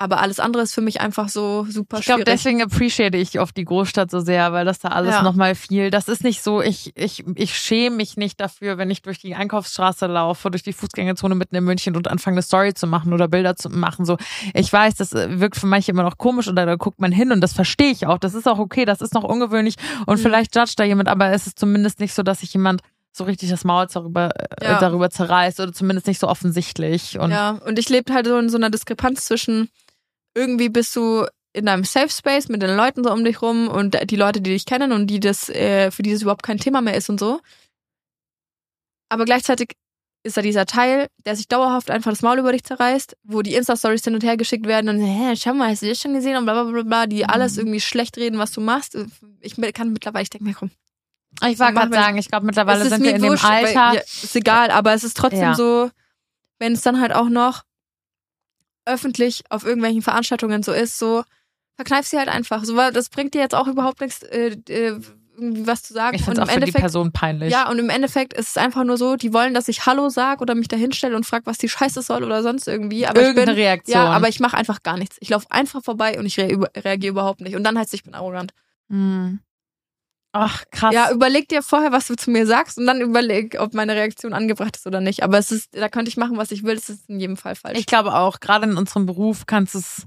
Aber alles andere ist für mich einfach so super Ich glaube, schwierig. deswegen appreciate ich oft die Großstadt so sehr, weil das da alles Ja. nochmal viel, das ist nicht so, ich, ich, ich schäme mich nicht dafür, wenn ich durch die Einkaufsstraße laufe, durch die Fußgängerzone mitten in München und anfange eine Story zu machen oder Bilder zu machen. So, ich weiß, das äh, wirkt für manche immer noch komisch oder da guckt man hin und das verstehe ich auch. Das ist auch okay, das ist noch ungewöhnlich und Mhm. vielleicht judgt da jemand, aber es ist zumindest nicht so, dass sich jemand so richtig das Maul darüber, äh, Ja. darüber zerreißt oder zumindest nicht so offensichtlich. Und ja, und ich lebe halt so in so einer Diskrepanz zwischen irgendwie bist du in deinem Safe Space mit den Leuten so um dich rum und die Leute, die dich kennen und die das, äh, für die das überhaupt kein Thema mehr ist und so. Aber gleichzeitig ist da dieser Teil, der sich dauerhaft einfach das Maul über dich zerreißt, wo die Insta-Stories hin und her geschickt werden und hä, schau mal, hast du das schon gesehen und bla bla bla bla, die Mhm. alles irgendwie schlecht reden, was du machst. Ich kann mittlerweile, ich denke mir, komm, ich war gerade sagen, ich glaube mittlerweile sind wir in dem wurscht, weil- Alter. Ja, ist egal, aber es ist trotzdem Ja. so, wenn es dann halt auch noch öffentlich auf irgendwelchen Veranstaltungen so ist, so verkneif sie halt einfach. So, weil das bringt dir jetzt auch überhaupt nichts, äh, äh, irgendwie was zu sagen. Ich finde und es auch im für die Endeffekt, Person peinlich. ja, und im Endeffekt ist es einfach nur so, die wollen, dass ich Hallo sag oder mich da hinstelle und frag, was die Scheiße soll oder sonst irgendwie. Aber Irgendeine ich bin, Reaktion. Ja, aber ich mache einfach gar nichts. Ich laufe einfach vorbei und ich über- reagiere überhaupt nicht. Und dann heißt es, ich bin arrogant. Hm. Ach, krass. Ja, überleg dir vorher, was du zu mir sagst und dann überleg, ob meine Reaktion angebracht ist oder nicht. Aber es ist, da könnte ich machen, was ich will. Das ist in jedem Fall falsch. ich glaube auch, gerade in unserem Beruf kannst du es,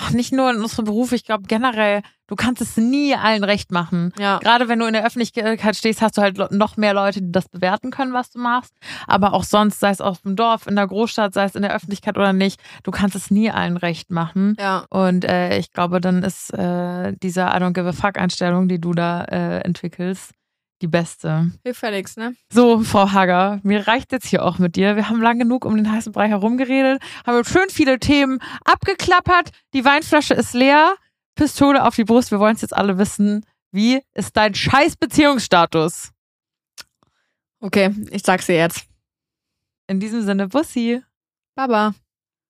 ach, nicht nur in unserem Beruf, ich glaube generell, du kannst es nie allen recht machen. ja. Gerade wenn du in der Öffentlichkeit stehst, hast du halt noch mehr Leute, die das bewerten können, was du machst. Aber auch sonst, sei es auf dem Dorf, in der Großstadt, sei es in der Öffentlichkeit oder nicht, du kannst es nie allen recht machen. Ja. Und äh, ich glaube, dann ist äh, diese I don't give a fuck Einstellung, die du da äh, entwickelst, die beste. Hilft ja nichts, ne? So, Frau Hager, mir reicht jetzt hier auch mit dir. Wir haben lang genug um den heißen Brei herumgeredet, haben schön viele Themen abgeklappert. Die Weinflasche ist leer. Pistole auf die Brust. Wir wollen es jetzt alle wissen. Wie ist dein scheiß Beziehungsstatus? Okay, ich sag's dir jetzt. In diesem Sinne, Bussi. Baba.